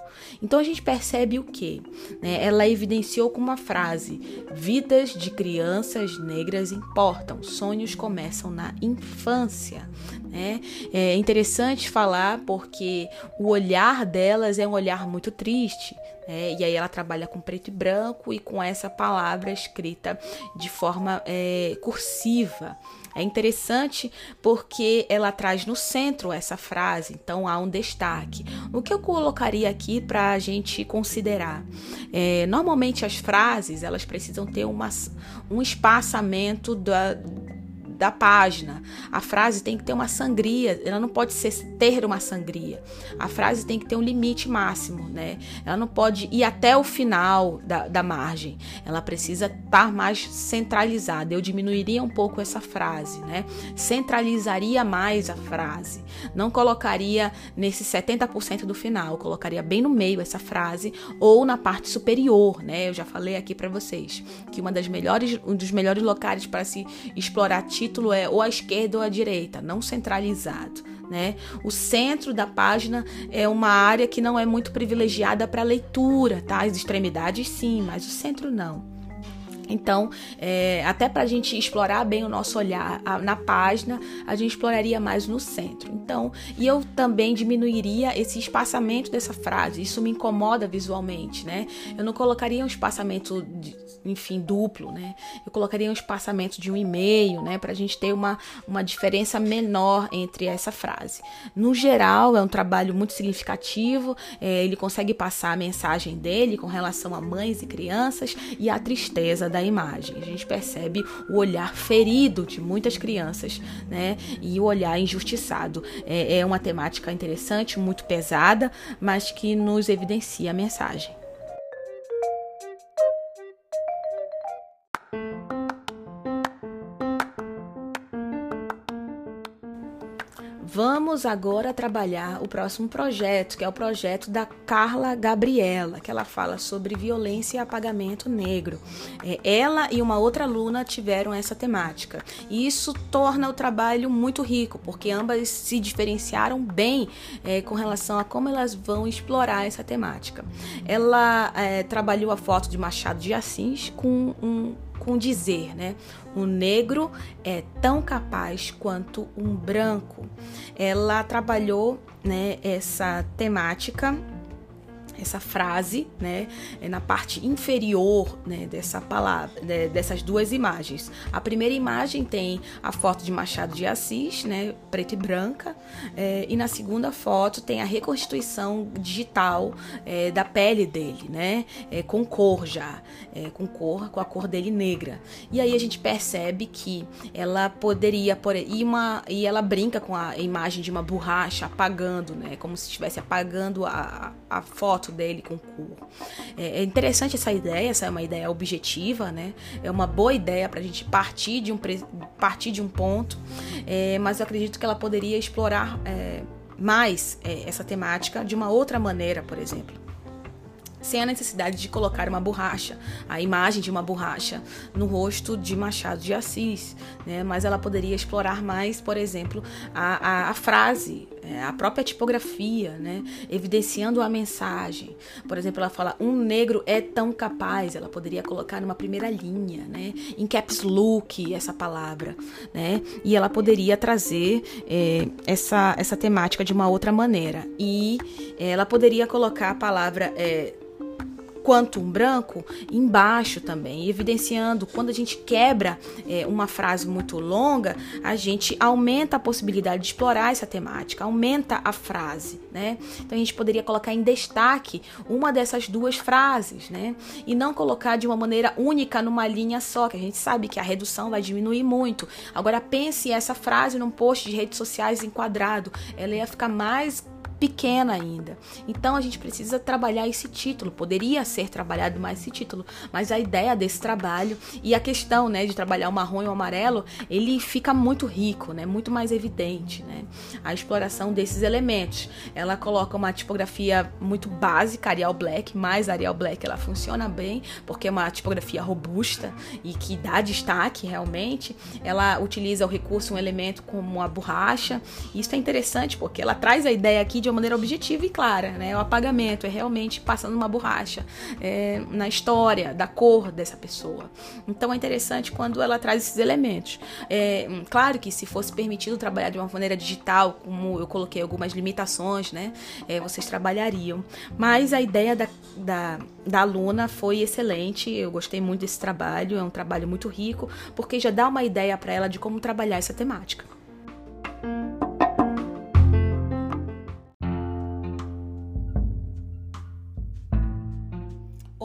Então a gente percebe o que? Né? Ela evidenciou com uma frase: vidas de crianças negras importam, sonhos começam na infância. Né? É interessante falar porque o olhar delas é um olhar muito triste. É, e aí ela trabalha com preto e branco e com essa palavra escrita de forma é, cursiva. É interessante porque ela traz no centro essa frase, então há um destaque. O que eu colocaria aqui para a gente considerar? É, normalmente as frases elas precisam ter uma, um espaçamento da, da página. A frase tem que ter uma sangria, ela não pode ser ter uma sangria. A frase tem que ter um limite máximo, né? Ela não pode ir até o final da, da margem. Ela precisa estar mais centralizada. Eu diminuiria um pouco essa frase, né? Centralizaria mais a frase. Não colocaria nesse 70% do final, colocaria bem no meio essa frase ou na parte superior, né? Eu já falei aqui para vocês que uma das melhores, um dos melhores locais para se explorar título é ou à esquerda ou à direita, não centralizado. Né? O centro da página é uma área que não é muito privilegiada para leitura, tá? As extremidades sim, mas o centro não. Então, é, até para a gente explorar bem o nosso olhar a, na página, a gente exploraria mais no centro. Então, e eu também diminuiria esse espaçamento dessa frase. Isso me incomoda visualmente, né? Eu não colocaria um espaçamento, de, enfim, duplo, né? Eu colocaria um espaçamento de um e-mail, né? Para a gente ter uma, uma diferença menor entre essa frase. No geral, é um trabalho muito significativo. É, ele consegue passar a mensagem dele com relação a mães e crianças e a tristeza da imagem. A gente percebe o olhar ferido de muitas crianças, né? E o olhar injustiçado. É, é uma temática interessante, muito pesada, mas que nos evidencia a mensagem. Vamos agora trabalhar o próximo projeto, que é o projeto da Carla Gabriela, que ela fala sobre violência e apagamento negro. É, ela e uma outra aluna tiveram essa temática. E isso torna o trabalho muito rico, porque ambas se diferenciaram bem é, com relação a como elas vão explorar essa temática. Ela é, trabalhou a foto de Machado de Assis com um com dizer, né? O negro é tão capaz quanto um branco. Ela trabalhou, né, essa temática essa frase, né, é na parte inferior, né, dessa palavra, né, dessas duas imagens. A primeira imagem tem a foto de Machado de Assis, né, preta e branca, é, e na segunda foto tem a reconstituição digital é, da pele dele, né, é, com cor já, é, com cor, com a cor dele negra. E aí a gente percebe que ela poderia, por e uma e ela brinca com a imagem de uma borracha apagando, né, como se estivesse apagando a, a foto dele com cor. É, é interessante essa ideia, essa é uma ideia objetiva, né? É uma boa ideia para a gente partir de um, partir de um ponto, é, mas eu acredito que ela poderia explorar é, mais é, essa temática de uma outra maneira, por exemplo sem a necessidade de colocar uma borracha, a imagem de uma borracha no rosto de Machado de Assis, né? mas ela poderia explorar mais, por exemplo, a, a, a frase, é, a própria tipografia, né? evidenciando a mensagem. Por exemplo, ela fala: um negro é tão capaz. Ela poderia colocar numa primeira linha, né? em caps look, essa palavra. Né? E ela poderia trazer é, essa, essa temática de uma outra maneira. E ela poderia colocar a palavra é, quanto um branco embaixo também, evidenciando quando a gente quebra é, uma frase muito longa, a gente aumenta a possibilidade de explorar essa temática, aumenta a frase, né? Então a gente poderia colocar em destaque uma dessas duas frases, né? E não colocar de uma maneira única numa linha só, que a gente sabe que a redução vai diminuir muito. Agora pense essa frase num post de redes sociais enquadrado, ela ia ficar mais pequena ainda. Então a gente precisa trabalhar esse título. Poderia ser trabalhado mais esse título, mas a ideia desse trabalho e a questão, né, de trabalhar o marrom e o amarelo, ele fica muito rico, né, muito mais evidente, né? A exploração desses elementos. Ela coloca uma tipografia muito básica, Arial Black, mais Arial Black ela funciona bem, porque é uma tipografia robusta e que dá destaque realmente. Ela utiliza o recurso um elemento como a borracha. Isso é interessante porque ela traz a ideia aqui de uma maneira objetiva e clara, né? O apagamento é realmente passando uma borracha é, na história da cor dessa pessoa. Então é interessante quando ela traz esses elementos. É, claro que se fosse permitido trabalhar de uma maneira digital, como eu coloquei algumas limitações, né? É, vocês trabalhariam. Mas a ideia da, da, da aluna foi excelente. Eu gostei muito desse trabalho. É um trabalho muito rico, porque já dá uma ideia para ela de como trabalhar essa temática.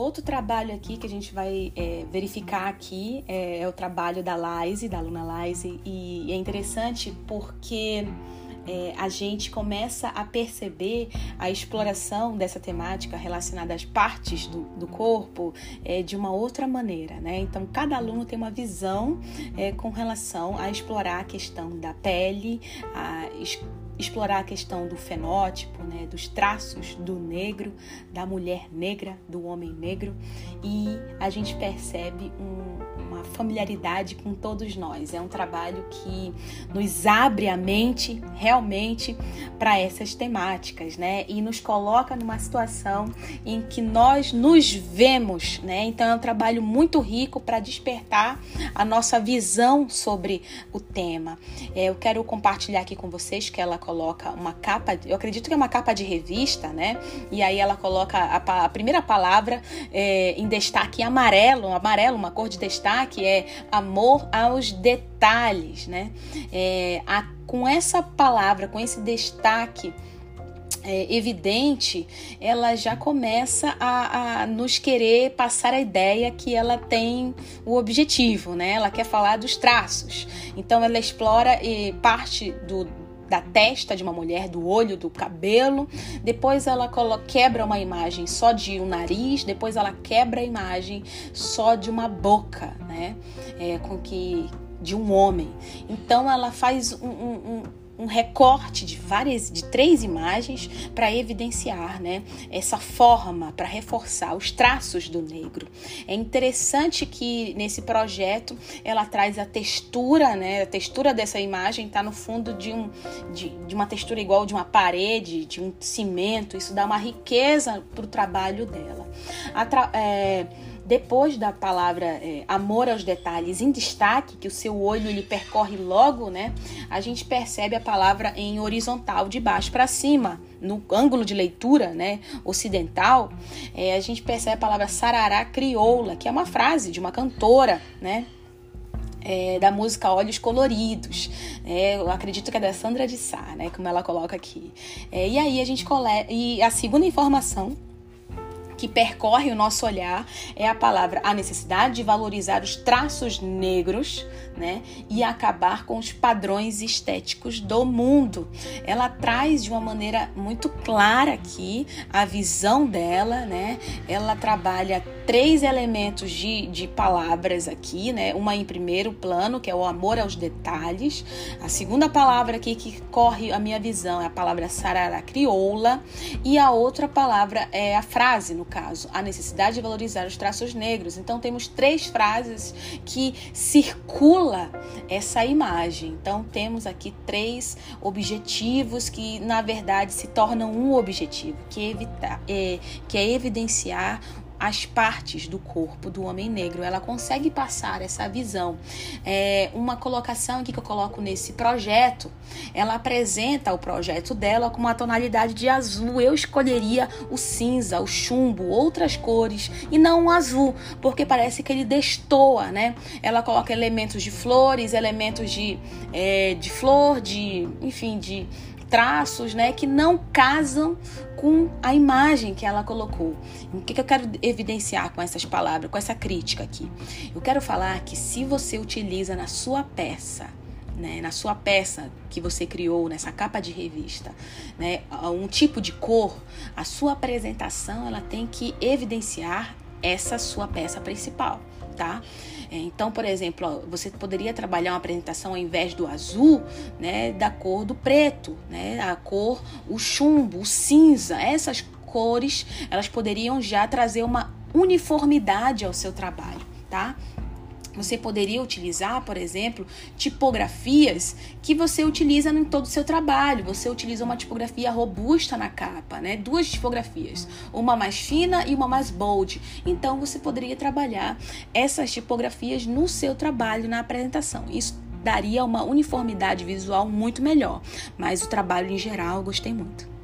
Outro trabalho aqui que a gente vai é, verificar aqui é, é, o trabalho da Laise, da aluna Laise, e é interessante porque é, a gente começa a perceber a exploração dessa temática relacionada às partes do, do corpo é, de uma outra maneira, né? Então, cada aluno tem uma visão é, com relação a explorar a questão da pele, a explorar a questão do fenótipo, né, dos traços do negro, da mulher negra, do homem negro, e a gente percebe um, familiaridade com todos nós. É um trabalho que nos abre a mente realmente para essas temáticas, né, e nos coloca numa situação em que nós nos vemos, né. Então é um trabalho muito rico para despertar a nossa visão sobre o tema. É, eu quero compartilhar aqui com vocês que ela coloca uma capa, eu acredito que é uma capa de revista, né? E aí ela coloca a, a primeira palavra é, em destaque amarelo, amarelo, uma cor de destaque, é amor aos detalhes, né? É, a, com essa palavra, com esse destaque, é, evidente, ela já começa a, a, nos querer passar a ideia que ela tem o objetivo, né? Ela quer falar dos traços. Então ela explora e parte do, da testa de uma mulher, do olho, do cabelo. Depois ela quebra uma imagem só de um nariz. Depois ela quebra a imagem só de uma boca, né? É, com que de um homem. Então ela faz um, um, um recorte de várias, de três imagens para evidenciar, né, essa forma, para reforçar os traços do negro. É interessante que nesse projeto ela traz a textura, né, a textura dessa imagem está no fundo de, um, de, de, uma textura igual de uma parede, de um cimento. Isso dá uma riqueza para o trabalho dela. A tra é, depois da palavra é, amor aos detalhes em destaque, que o seu olho ele percorre logo, né? A gente percebe a palavra em horizontal, de baixo para cima, no ângulo de leitura, né? Ocidental, é, a gente percebe a palavra sarará crioula, que é uma frase de uma cantora, né? É, da música Olhos Coloridos. É, eu acredito que é da Sandra de Sá, né? Como ela coloca aqui. É, e aí a gente coleta. E a segunda informação que percorre o nosso olhar é a palavra a necessidade de valorizar os traços negros, né, e acabar com os padrões estéticos do mundo. Ela traz de uma maneira muito clara aqui a visão dela, né? Ela trabalha três elementos de, de palavras aqui, né? Uma em primeiro plano, que é o amor aos detalhes. A segunda palavra aqui que corre a minha visão é a palavra sarara crioula. E a outra palavra é a frase, no caso, a necessidade de valorizar os traços negros. Então temos três frases que essa imagem. Então temos aqui três objetivos que na verdade se tornam um objetivo, que é, evitar, é, que é evidenciar as partes do corpo do homem negro. Ela consegue passar essa visão. É, uma colocação que eu coloco nesse projeto, ela apresenta o projeto dela com uma tonalidade de azul. Eu escolheria o cinza, o chumbo, outras cores e não o azul, porque parece que ele destoa, né? Ela coloca elementos de flores, elementos de, é, de flor, de, enfim, de traços, né, que não casam com a imagem que ela colocou. O que, que eu quero evidenciar com essas palavras, com essa crítica aqui? Eu quero falar que se você utiliza na sua peça né, na sua peça que você criou, nessa capa de revista, né, um tipo de cor, a sua apresentação ela tem que evidenciar essa sua peça principal, tá? Então, por exemplo, você poderia trabalhar uma apresentação ao invés do azul, né, da cor do preto, né, a cor, o chumbo, o cinza, essas cores, elas poderiam já trazer uma uniformidade ao seu trabalho, tá? Você poderia utilizar, por exemplo, tipografias que você utiliza em todo o seu trabalho. Você utiliza uma tipografia robusta na capa, né? Duas tipografias, uma mais fina e uma mais bold. Então você poderia trabalhar essas tipografias no seu trabalho na apresentação. Isso daria uma uniformidade visual muito melhor. Mas o trabalho em geral eu gostei muito.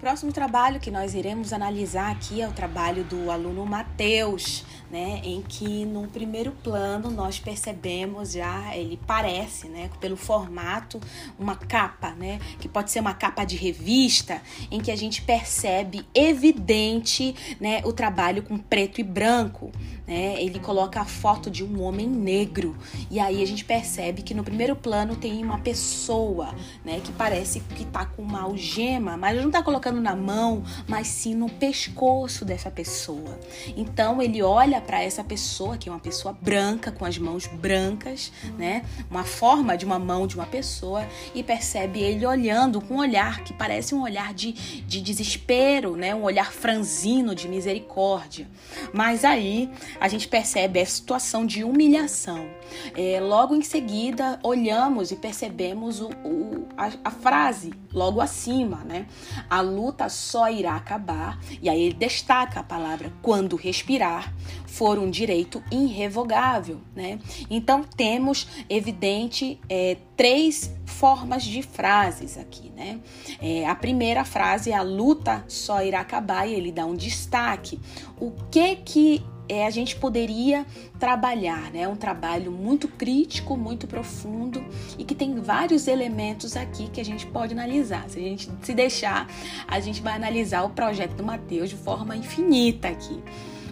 Próximo trabalho que nós iremos analisar aqui é o trabalho do aluno Mateus, né, em que no primeiro plano nós percebemos já, ele parece, né, pelo formato, uma capa, né, que pode ser uma capa de revista, em que a gente percebe evidente, né, o trabalho com preto e branco, né, ele coloca a foto de um homem negro, e aí a gente percebe que no primeiro plano tem uma pessoa, né, que parece que tá com uma algema, mas não tá colocando colocando na mão, mas sim no pescoço dessa pessoa. Então ele olha para essa pessoa, que é uma pessoa branca, com as mãos brancas, né? Uma forma de uma mão de uma pessoa, e percebe ele olhando com um olhar que parece um olhar de, de desespero, né? Um olhar franzino de misericórdia. Mas aí a gente percebe a situação de humilhação. É, logo em seguida, olhamos e percebemos o, o a, a, frase logo acima, né? A luta só irá acabar, e aí ele destaca a palavra quando respirar, for um direito irrevogável, né? Então temos evidente é, três formas de frases aqui, né? É, a primeira frase é a luta só irá acabar e ele dá um destaque. O que que é, a gente poderia trabalhar, né? Um trabalho muito crítico, muito profundo e que tem vários elementos aqui que a gente pode analisar. Se a gente se deixar, a gente vai analisar o projeto do Mateus de forma infinita aqui.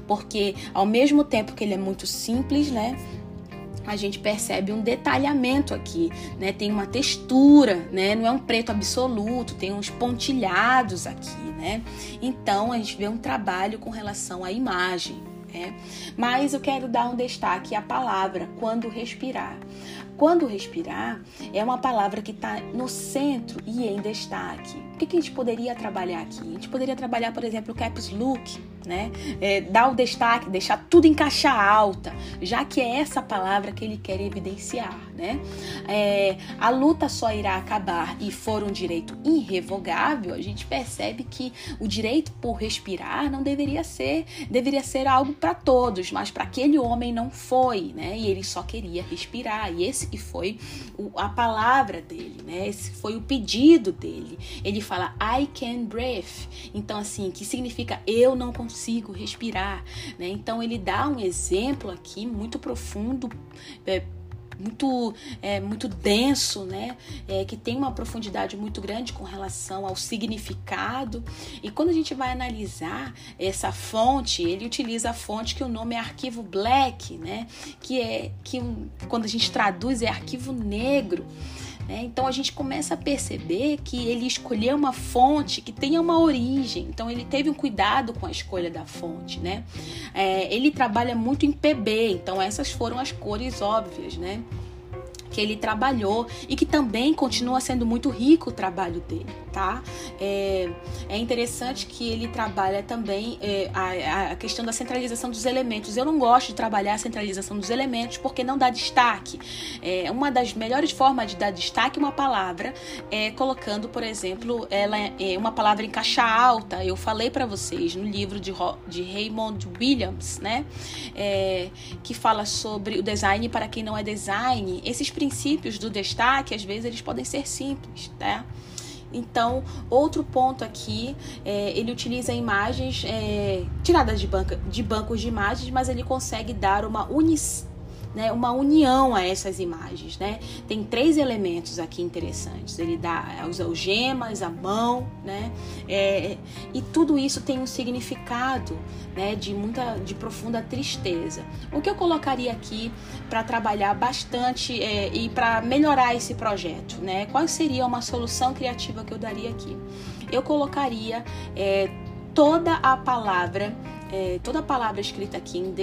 Porque ao mesmo tempo que ele é muito simples, né? a gente percebe um detalhamento aqui, né? Tem uma textura, né? Não é um preto absoluto, tem uns pontilhados aqui, né? Então a gente vê um trabalho com relação à imagem. É. Mas eu quero dar um destaque à palavra quando respirar. Quando respirar é uma palavra que está no centro e em destaque. O que, que, a gente poderia trabalhar aqui? A gente poderia trabalhar, por exemplo, o caps look, né? É, dar o destaque, deixar tudo em caixa alta, já que é essa palavra que ele quer evidenciar, né? É, a luta só irá acabar e for um direito irrevogável, a gente percebe que o direito por respirar não deveria ser, deveria ser algo para todos, mas para aquele homem não foi, né? E ele só queria respirar. E esse que foi o, a palavra dele, né? Esse foi o pedido dele. Ele fala I can breathe. Então assim, que significa eu não consigo respirar, né? Então ele dá um exemplo aqui muito profundo é, muito, é, muito denso, né? É, que tem uma profundidade muito grande com relação ao significado. E quando a gente vai analisar essa fonte, ele utiliza a fonte que o nome é arquivo black, né? Que é que quando a gente traduz é arquivo negro. Né? Então a gente começa a perceber que ele escolheu uma fonte que tenha uma origem. Então ele teve um cuidado com a escolha da fonte. Né? É, ele trabalha muito em PB, então essas foram as cores óbvias. Né? que ele trabalhou e que também continua sendo muito rico o trabalho dele, tá? É, é interessante que ele trabalha também é, a, a, questão da centralização dos elementos. Eu não gosto de trabalhar a centralização dos elementos porque não dá destaque. É, uma das melhores formas de dar destaque a uma palavra é colocando, por exemplo, ela é uma palavra em caixa alta. Eu falei para vocês no livro de, de Raymond Williams, né? É, que fala sobre o design para quem não é design. Esses princípios do destaque, às vezes, eles podem ser simples, tá? Então, outro ponto aqui, é, ele utiliza imagens é, tiradas de, banca, de bancos de imagens, mas ele consegue dar uma unicidade né, uma união a essas imagens, né? Tem três elementos aqui interessantes. Ele dá as algemas, a mão, né? É, e tudo isso tem um significado, né? De muita, de profunda tristeza. O que eu colocaria aqui para trabalhar bastante é, e para melhorar esse projeto, né? Qual seria uma solução criativa que eu daria aqui? Eu colocaria é, toda a palavra é, toda a palavra escrita aqui em,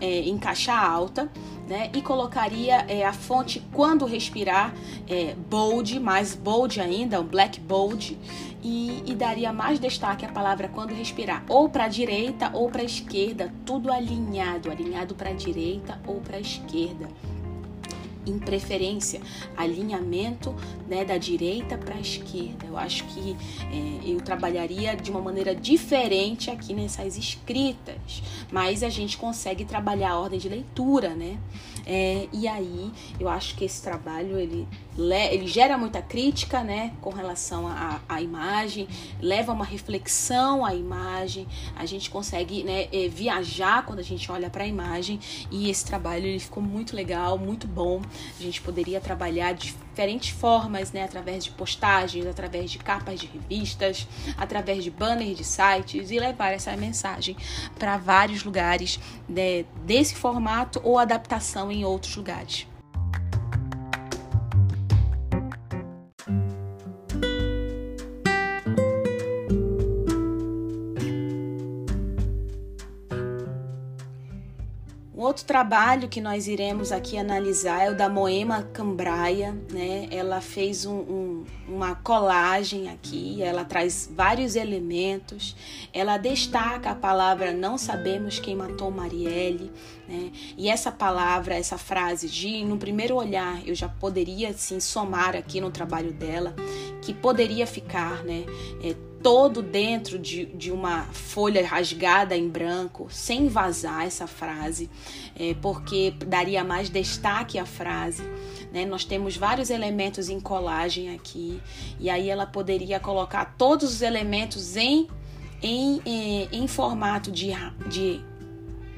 é, em caixa alta, né? E colocaria é, a fonte quando respirar é, bold, mais bold ainda, um black bold, e, e daria mais destaque à palavra quando respirar, ou para a direita ou para a esquerda, tudo alinhado, alinhado para a direita ou para a esquerda. Em preferência, alinhamento né, da direita para a esquerda. Eu acho que é, eu trabalharia de uma maneira diferente aqui nessas escritas, mas a gente consegue trabalhar a ordem de leitura, né? É, e aí eu acho que esse trabalho ele, ele gera muita crítica né, com relação à, imagem, leva uma reflexão à imagem, a gente consegue né, é, viajar quando a gente olha para a imagem e esse trabalho ele ficou muito legal, muito bom. A gente poderia trabalhar de diferentes formas, né, através de postagens, através de capas de revistas, através de banners de sites e levar essa mensagem para vários lugares né, desse formato ou adaptação em outros lugares. Outro trabalho que nós iremos aqui analisar é o da Moema Cambraia, né? Ela fez um, um, uma colagem aqui, ela traz vários elementos, ela destaca a palavra não sabemos quem matou Marielle, né? E essa palavra, essa frase de no primeiro olhar eu já poderia assim somar aqui no trabalho dela, que poderia ficar, né? É, todo dentro de, de uma folha rasgada em branco, sem vazar essa frase, é, porque daria mais destaque à frase. Né? Nós temos vários elementos em colagem aqui, e aí ela poderia colocar todos os elementos em, em, em, em formato de, de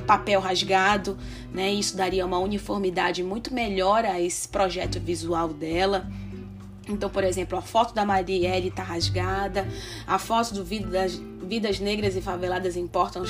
papel rasgado, né? Isso daria uma uniformidade muito melhor a esse projeto visual dela. Então, por exemplo, a foto da Marielle está rasgada, a foto do Vidas, Vidas Negras e Faveladas Importam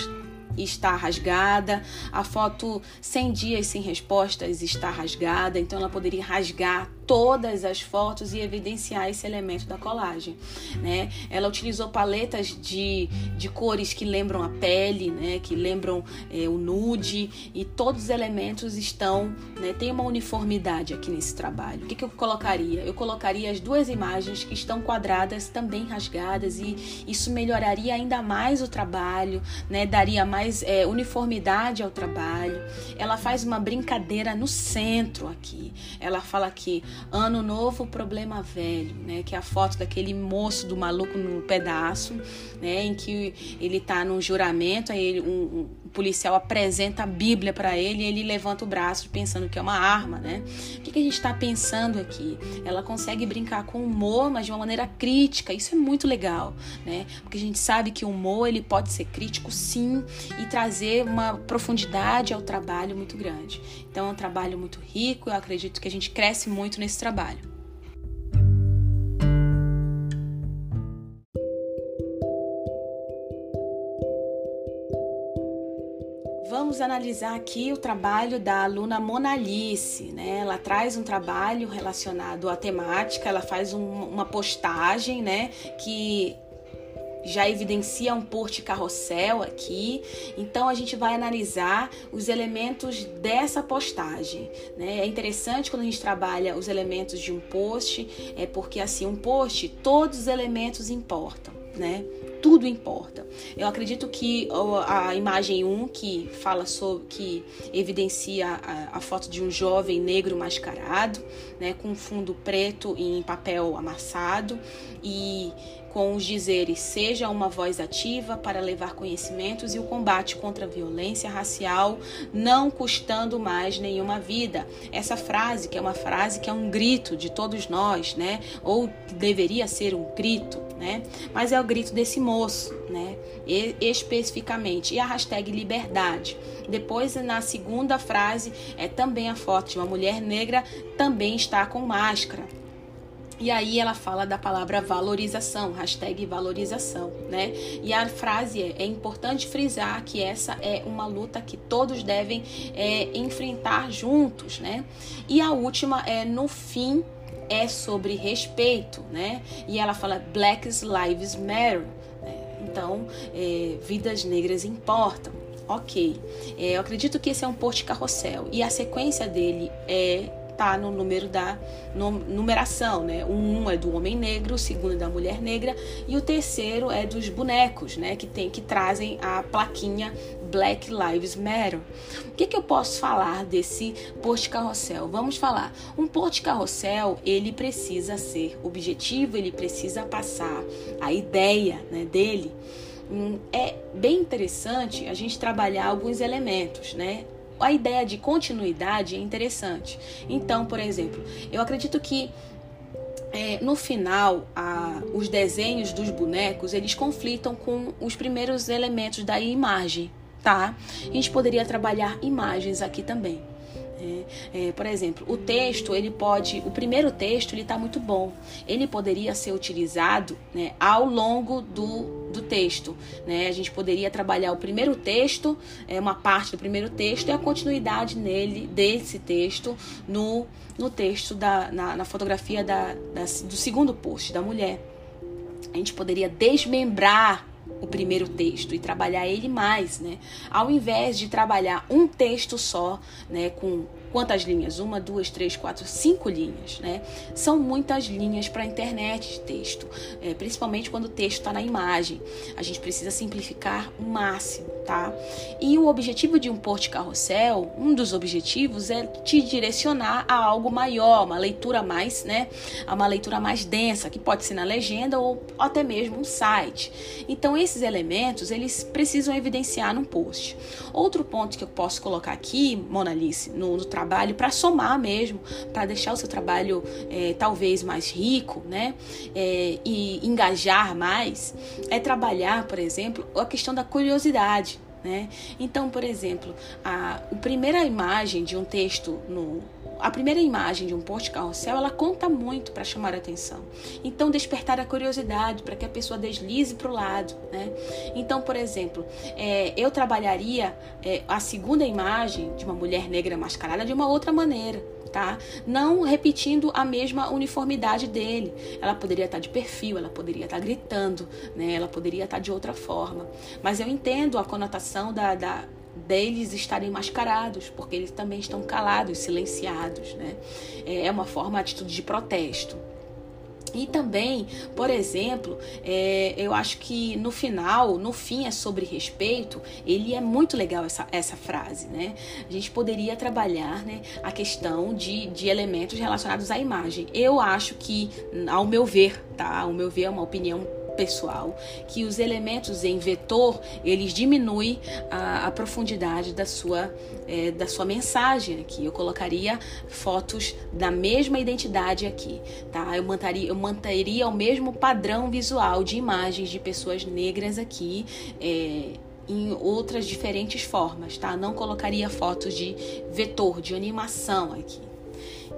está rasgada, a foto 100 dias sem respostas está rasgada, então ela poderia rasgar todas as fotos e evidenciar esse elemento da colagem, né? Ela utilizou paletas de, de cores que lembram a pele, né? Que lembram é, o nude e todos os elementos estão, né? Tem uma uniformidade aqui nesse trabalho. O que, que eu colocaria? Eu colocaria as duas imagens que estão quadradas também rasgadas e isso melhoraria ainda mais o trabalho, né? Daria mais é, uniformidade ao trabalho. Ela faz uma brincadeira no centro aqui. Ela fala que Ano novo, problema velho, né? Que é a foto daquele moço do maluco no pedaço, né? Em que ele tá num juramento, aí ele, um, um policial apresenta a Bíblia para ele e ele levanta o braço pensando que é uma arma, né? O que, que a gente está pensando aqui? Ela consegue brincar com humor, mas de uma maneira crítica. Isso é muito legal, né? Porque a gente sabe que o humor ele pode ser crítico, sim, e trazer uma profundidade ao trabalho muito grande. Então é um trabalho muito rico. Eu acredito que a gente cresce muito nesse trabalho. Vamos analisar aqui o trabalho da aluna Monalice, né? Ela traz um trabalho relacionado à temática, ela faz um, uma postagem, né? Que já evidencia um porte carrossel aqui. Então a gente vai analisar os elementos dessa postagem. Né? É interessante quando a gente trabalha os elementos de um post, é porque assim um post todos os elementos importam, né? Tudo importa. Eu acredito que a imagem 1 que fala sobre que evidencia a, a, foto de um jovem negro mascarado, né, com fundo preto em papel amassado e com os dizeres: seja uma voz ativa para levar conhecimentos e o combate contra a violência racial, não custando mais nenhuma vida. Essa frase, que é uma frase que é um grito de todos nós, né? Ou deveria ser um grito, né? Mas é o grito desse moço, né? E, especificamente. E a hashtag liberdade. Depois, na segunda frase, é também a foto de uma mulher negra também está com máscara. E aí ela fala da palavra valorização, hashtag valorização, né? E a frase é, é importante frisar que essa é uma luta que todos devem é, enfrentar juntos, né? E a última é no fim é sobre respeito, né? E ela fala Black Lives Matter. Né? Então, é, vidas negras importam. Ok. É, eu acredito que esse é um post carrossel e a sequência dele é tá no número da numeração, né? O um é do homem negro, o segundo é da mulher negra e o terceiro é dos bonecos, né? Que tem que trazem a plaquinha Black Lives Matter. O que, que eu posso falar desse post carrossel? Vamos falar. Um post carrossel ele precisa ser objetivo, ele precisa passar a ideia né, dele hum, é bem interessante a gente trabalhar alguns elementos, né? a ideia de continuidade é interessante. Então, por exemplo, eu acredito que é, no final, a, os desenhos dos bonecos eles conflitam com os primeiros elementos da imagem, tá? A gente poderia trabalhar imagens aqui também. É, é, por exemplo, o texto ele pode, o primeiro texto ele está muito bom. Ele poderia ser utilizado né, ao longo do, do texto. Né? A gente poderia trabalhar o primeiro texto, é, uma parte do primeiro texto e a continuidade nele desse texto no, no texto da na, na fotografia da, da, do segundo post da mulher. A gente poderia desmembrar o primeiro texto e trabalhar ele mais, né? Ao invés de trabalhar um texto só, né, com quantas linhas? Uma, duas, três, quatro, cinco linhas, né? São muitas linhas para a internet de texto, é, principalmente quando o texto está na imagem. A gente precisa simplificar o máximo, tá? E o objetivo de um post carrossel, um dos objetivos é te direcionar a algo maior, uma leitura mais, né? A uma leitura mais densa, que pode ser na legenda ou até mesmo um site. Então esses elementos eles precisam evidenciar num post. Outro ponto que eu posso colocar aqui, Monalice, no, no trabalho trabalho para somar mesmo, para deixar o seu trabalho é, talvez mais rico, né? É, e engajar mais, é trabalhar, por exemplo, a questão da curiosidade. Né? Então, por exemplo, a, a primeira imagem de um texto no, a primeira imagem de um post carrossel, ela conta muito para chamar a atenção. Então, despertar a curiosidade para que a pessoa deslize para o lado, né? Então, por exemplo, é, eu trabalharia é, a segunda imagem de uma mulher negra mascarada de uma outra maneira. Tá? Não repetindo a mesma uniformidade dele. Ela poderia estar de perfil, ela poderia estar gritando, né? Ela poderia estar de outra forma. Mas eu entendo a conotação da, da deles estarem mascarados, porque eles também estão calados, silenciados, né? É uma forma, atitude de protesto. E também, por exemplo, é, eu acho que no final, no fim é sobre respeito, ele é muito legal essa, essa frase, né? A gente poderia trabalhar né, a questão de, de elementos relacionados à imagem. Eu acho que, ao meu ver, tá? Ao meu ver, é uma opinião pessoal que os elementos em vetor eles diminuem a, a profundidade da sua é, da sua mensagem aqui. Eu colocaria fotos da mesma identidade aqui tá? Eu manteria eu manteria o mesmo padrão visual de imagens de pessoas negras aqui é, em outras diferentes formas, tá? Não colocaria fotos de vetor, de animação aqui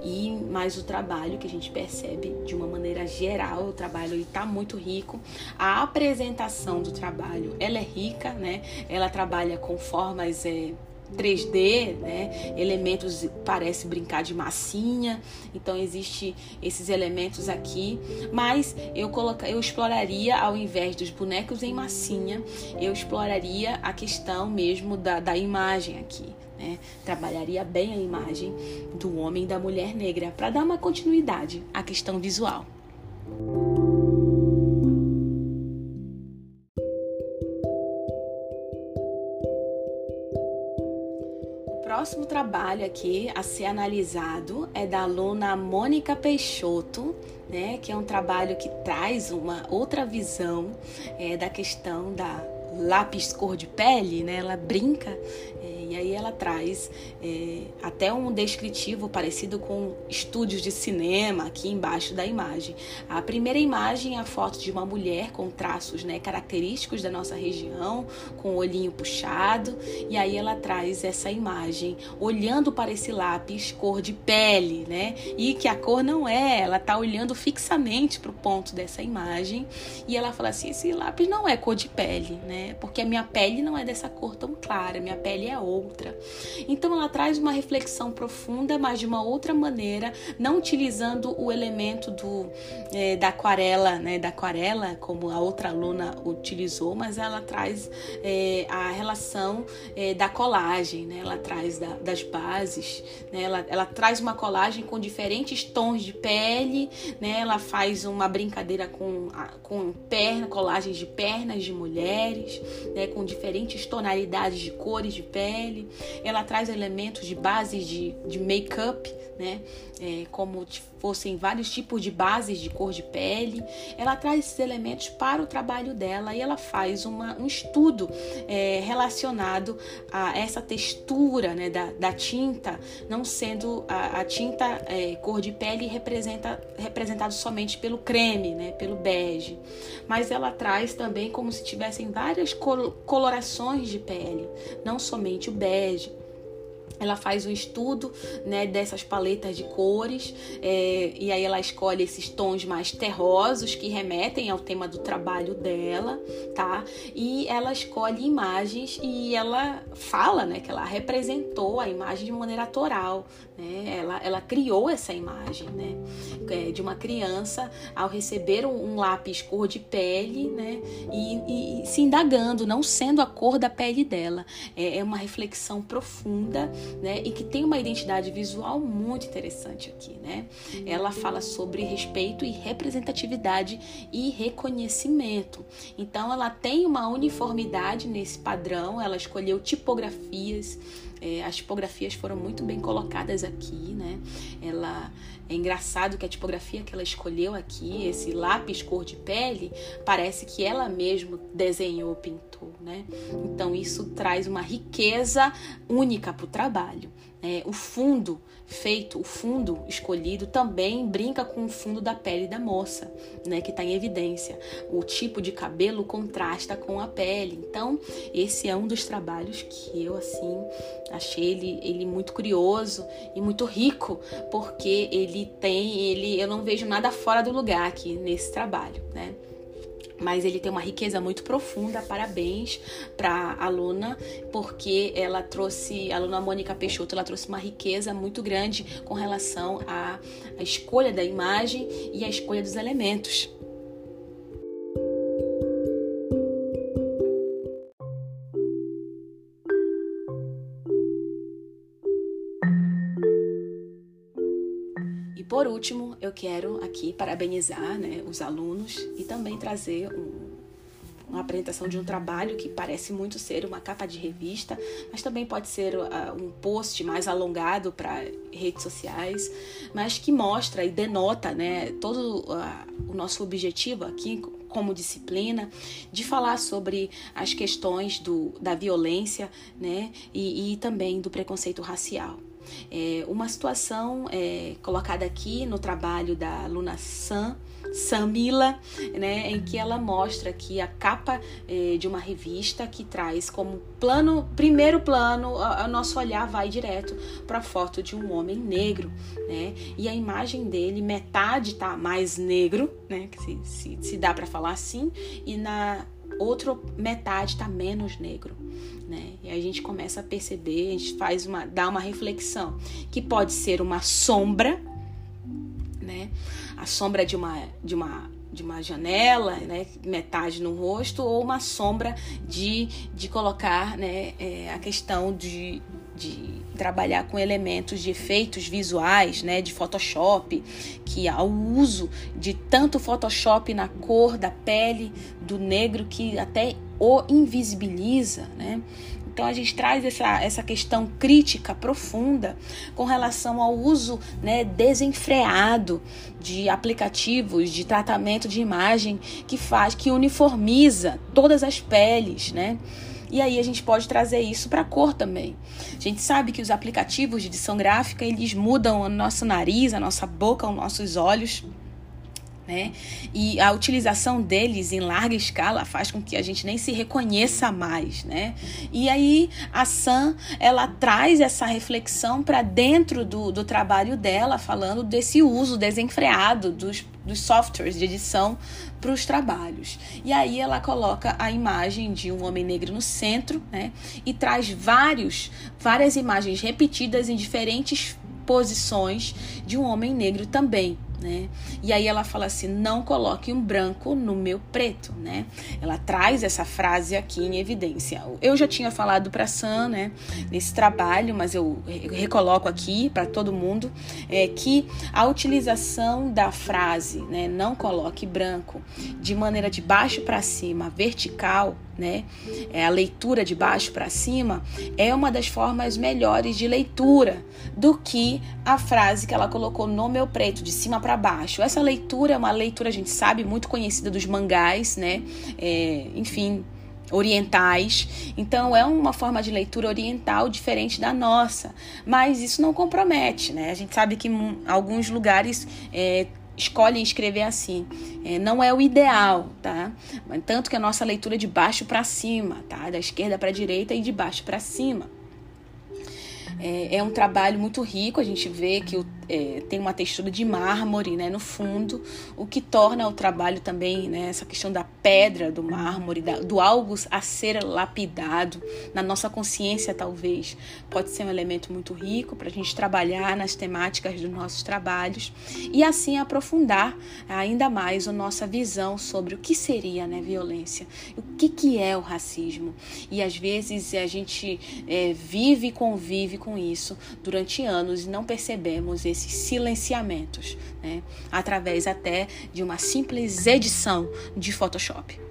e mais o trabalho que a gente percebe de uma maneira geral, o trabalho está muito rico. A apresentação do trabalho, ela é rica, né? Ela trabalha com formas é, 3D, né? Elementos parece brincar de massinha, então existe esses elementos aqui, mas eu coloca, eu exploraria ao invés dos bonecos em massinha, eu exploraria a questão mesmo da, da imagem aqui. Né? Trabalharia bem a imagem do homem e da mulher negra para dar uma continuidade à questão visual. O próximo trabalho aqui a ser analisado é da aluna Mônica Peixoto, né, que é um trabalho que traz uma outra visão é, da questão da lápis cor de pele, né? Ela brinca e aí ela traz é, até um descritivo parecido com estúdios de cinema aqui embaixo da imagem. A primeira imagem é a foto de uma mulher com traços né, característicos da nossa região, com o olhinho puxado, e aí ela traz essa imagem olhando para esse lápis cor de pele, né? E que a cor não é, ela tá olhando fixamente para o ponto dessa imagem e ela fala assim: esse lápis não é cor de pele, né? Porque a minha pele não é dessa cor tão clara, minha pele é outra outra. Então ela traz uma reflexão profunda, mas de uma outra maneira, não utilizando o elemento do, é, da aquarela, né, da aquarela, como a outra aluna utilizou, mas ela traz é, a relação é, da colagem, né, ela traz da, das bases, né, ela, ela traz uma colagem com diferentes tons de pele, né, ela faz uma brincadeira com, com perna, colagens de pernas de mulheres, né, com diferentes tonalidades de cores de pele. Ela traz elementos de bases de, de make-up, né, é, como fossem vários tipos de bases de cor de pele. Ela traz esses elementos para o trabalho dela e ela faz uma, um estudo é, relacionado a essa textura né, da, da tinta, não sendo a, a tinta é, cor de pele representa, representado somente pelo creme, né, pelo bege, mas ela traz também como se tivessem várias colorações de pele, não somente o bege ela faz um estudo né, dessas paletas de cores é, e aí ela escolhe esses tons mais terrosos que remetem ao tema do trabalho dela, tá? E ela escolhe imagens e ela fala, né, que ela representou a imagem de maneira autoral, né? Ela, ela criou essa imagem, né, é, de uma criança ao receber um, um lápis cor de pele, né, e, e, se indagando, não sendo a cor da pele dela. É, é uma reflexão profunda né? E que tem uma identidade visual muito interessante aqui, né? Ela fala sobre respeito e representatividade e reconhecimento. Então ela tem uma uniformidade nesse padrão, ela escolheu tipografias é, as tipografias foram muito bem colocadas aqui, né? Ela é engraçado que a tipografia que ela escolheu aqui, esse lápis cor de pele, parece que ela mesma desenhou, pintou, né? Então isso traz uma riqueza única para o trabalho. É, o fundo feito, o fundo escolhido também brinca com o fundo da pele da moça, né, que está em evidência. O tipo de cabelo contrasta com a pele. Então, esse é um dos trabalhos que eu assim achei ele, ele muito curioso e muito rico, porque ele tem, ele, eu não vejo nada fora do lugar aqui nesse trabalho, né? Mas ele tem uma riqueza muito profunda. Parabéns para a aluna, porque ela trouxe, a aluna Mônica Peixoto, ela trouxe uma riqueza muito grande com relação à, à escolha da imagem e à escolha dos elementos. Por último, eu quero aqui parabenizar né, os alunos e também trazer um, uma apresentação de um trabalho que parece muito ser uma capa de revista, mas também pode ser uh, um post mais alongado para redes sociais, mas que mostra e denota né, todo uh, o nosso objetivo aqui como disciplina, de falar sobre as questões do, da violência né, e, e também do preconceito racial. É uma situação é, colocada aqui no trabalho da aluna Sam, Samila, né, em que ela mostra que a capa é, de uma revista que traz como plano, primeiro plano, o nosso olhar vai direto para a foto de um homem negro, né, e a imagem dele, metade tá mais negro, né, se, se, se dá para falar assim, e na outra metade tá menos negro né? E a gente começa a perceber, a gente faz uma, dá uma reflexão que pode ser uma sombra, né? A sombra de uma, de uma de uma janela, né, metade no rosto, ou uma sombra de, de colocar né, é, a questão de, de trabalhar com elementos de efeitos visuais, né, de Photoshop, que há o uso de tanto Photoshop na cor da pele do negro que até o invisibiliza, né? Então a gente traz essa, essa questão crítica profunda com relação ao uso né, desenfreado de aplicativos de tratamento de imagem que faz, que uniformiza todas as peles, né? E aí a gente pode trazer isso para a cor também. A gente sabe que os aplicativos de edição gráfica, eles mudam o nosso nariz, a nossa boca, os nossos olhos né? E a utilização deles em larga escala faz com que a gente nem se reconheça mais, né? E aí a Sam ela traz essa reflexão para dentro do, do trabalho dela, falando desse uso desenfreado dos, dos softwares de edição para os trabalhos. E aí ela coloca a imagem de um homem negro no centro, né? E traz vários, várias imagens repetidas em diferentes posições de um homem negro também né? E aí ela fala assim: não coloque um branco no meu preto, né? Ela traz essa frase aqui em evidência. Eu já tinha falado para Sam, né, nesse trabalho, mas eu recoloco aqui para todo mundo é que a utilização da frase, né, não coloque branco, de maneira de baixo para cima, vertical, né? É a leitura de baixo para cima é uma das formas melhores de leitura do que a frase que ela colocou no meu preto de cima para baixo. Essa leitura é uma leitura a gente sabe muito conhecida dos mangás, né? É, enfim, orientais. Então é uma forma de leitura oriental diferente da nossa, mas isso não compromete, né? A gente sabe que em alguns lugares é, escolhem escrever assim. É, não é o ideal, tá? Tanto que a nossa leitura é de baixo para cima, tá? Da esquerda para direita e de baixo para cima. É, é, um trabalho muito rico, a gente vê que o, é, tem uma textura de mármore né, no fundo, o que torna o trabalho também, né, essa questão da pedra, do mármore, da, do algo a ser lapidado, na nossa consciência talvez, pode ser um elemento muito rico para a gente trabalhar nas temáticas dos nossos trabalhos e assim aprofundar ainda mais a nossa visão sobre o que seria né, violência, o que, que é o racismo. E às vezes a gente é, vive e convive com isso durante anos e não percebemos esses silenciamentos, né? através até de uma simples edição de Photoshop.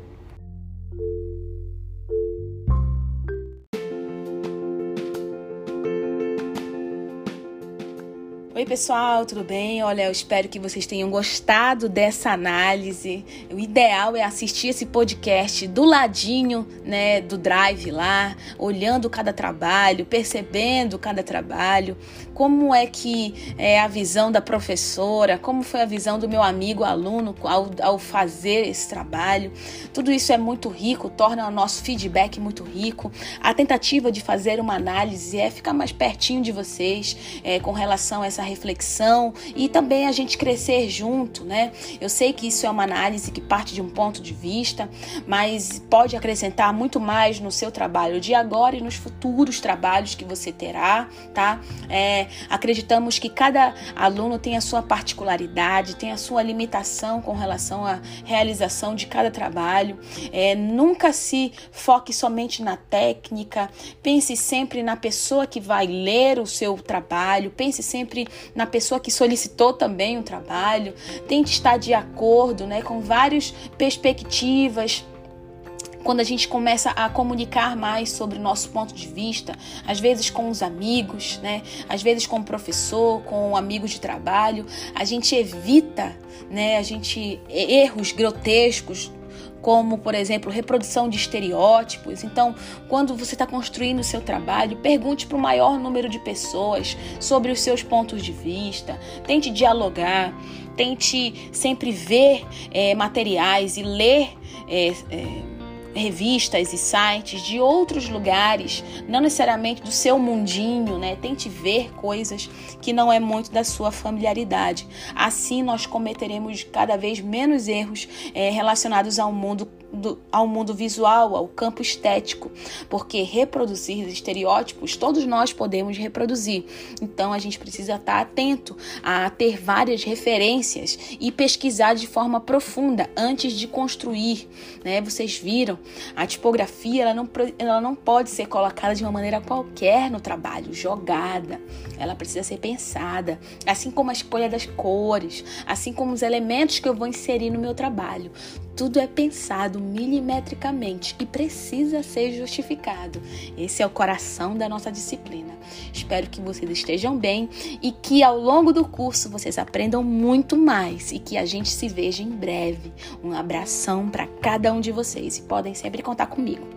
Oi, pessoal, tudo bem? Olha, eu espero que vocês tenham gostado dessa análise. O ideal é assistir esse podcast do ladinho, né, do drive lá, olhando cada trabalho, percebendo cada trabalho, como é que é a visão da professora, como foi a visão do meu amigo aluno ao, ao fazer esse trabalho. Tudo isso é muito rico, torna o nosso feedback muito rico. A tentativa de fazer uma análise é ficar mais pertinho de vocês é, com relação a essa reflexão e também a gente crescer junto, né? Eu sei que isso é uma análise que parte de um ponto de vista, mas pode acrescentar muito mais no seu trabalho de agora e nos futuros trabalhos que você terá, tá? É, acreditamos que cada aluno tem a sua particularidade, tem a sua limitação com relação à realização de cada trabalho. É, nunca se foque somente na técnica, pense sempre na pessoa que vai ler o seu trabalho, pense sempre na pessoa que solicitou também o trabalho, tente estar de acordo né, com várias perspectivas quando a gente começa a comunicar mais sobre o nosso ponto de vista, às vezes com os amigos, né? Às vezes com o professor, com amigos de trabalho, a gente evita, né? A gente erros grotescos como, por exemplo, reprodução de estereótipos. Então, quando você está construindo o seu trabalho, pergunte para o maior número de pessoas sobre os seus pontos de vista, tente dialogar, tente sempre ver é, materiais e ler. É, é, revistas e sites de outros lugares, não necessariamente do seu mundinho, né? Tente ver coisas que não é muito da sua familiaridade. Assim nós cometeremos cada vez menos erros é, relacionados ao mundo do, ao mundo visual, ao campo estético, porque reproduzir estereótipos todos nós podemos reproduzir. Então a gente precisa estar atento a ter várias referências e pesquisar de forma profunda antes de construir. Né? Vocês viram, a tipografia ela não, ela não pode ser colocada de uma maneira qualquer no trabalho, jogada. Ela precisa ser pensada, assim como a escolha das cores, assim como os elementos que eu vou inserir no meu trabalho. Tudo é pensado milimetricamente e precisa ser justificado. Esse é o coração da nossa disciplina. Espero que vocês estejam bem e que ao longo do curso vocês aprendam muito mais e que a gente se veja em breve. Um abração para cada um de vocês e podem sempre contar comigo.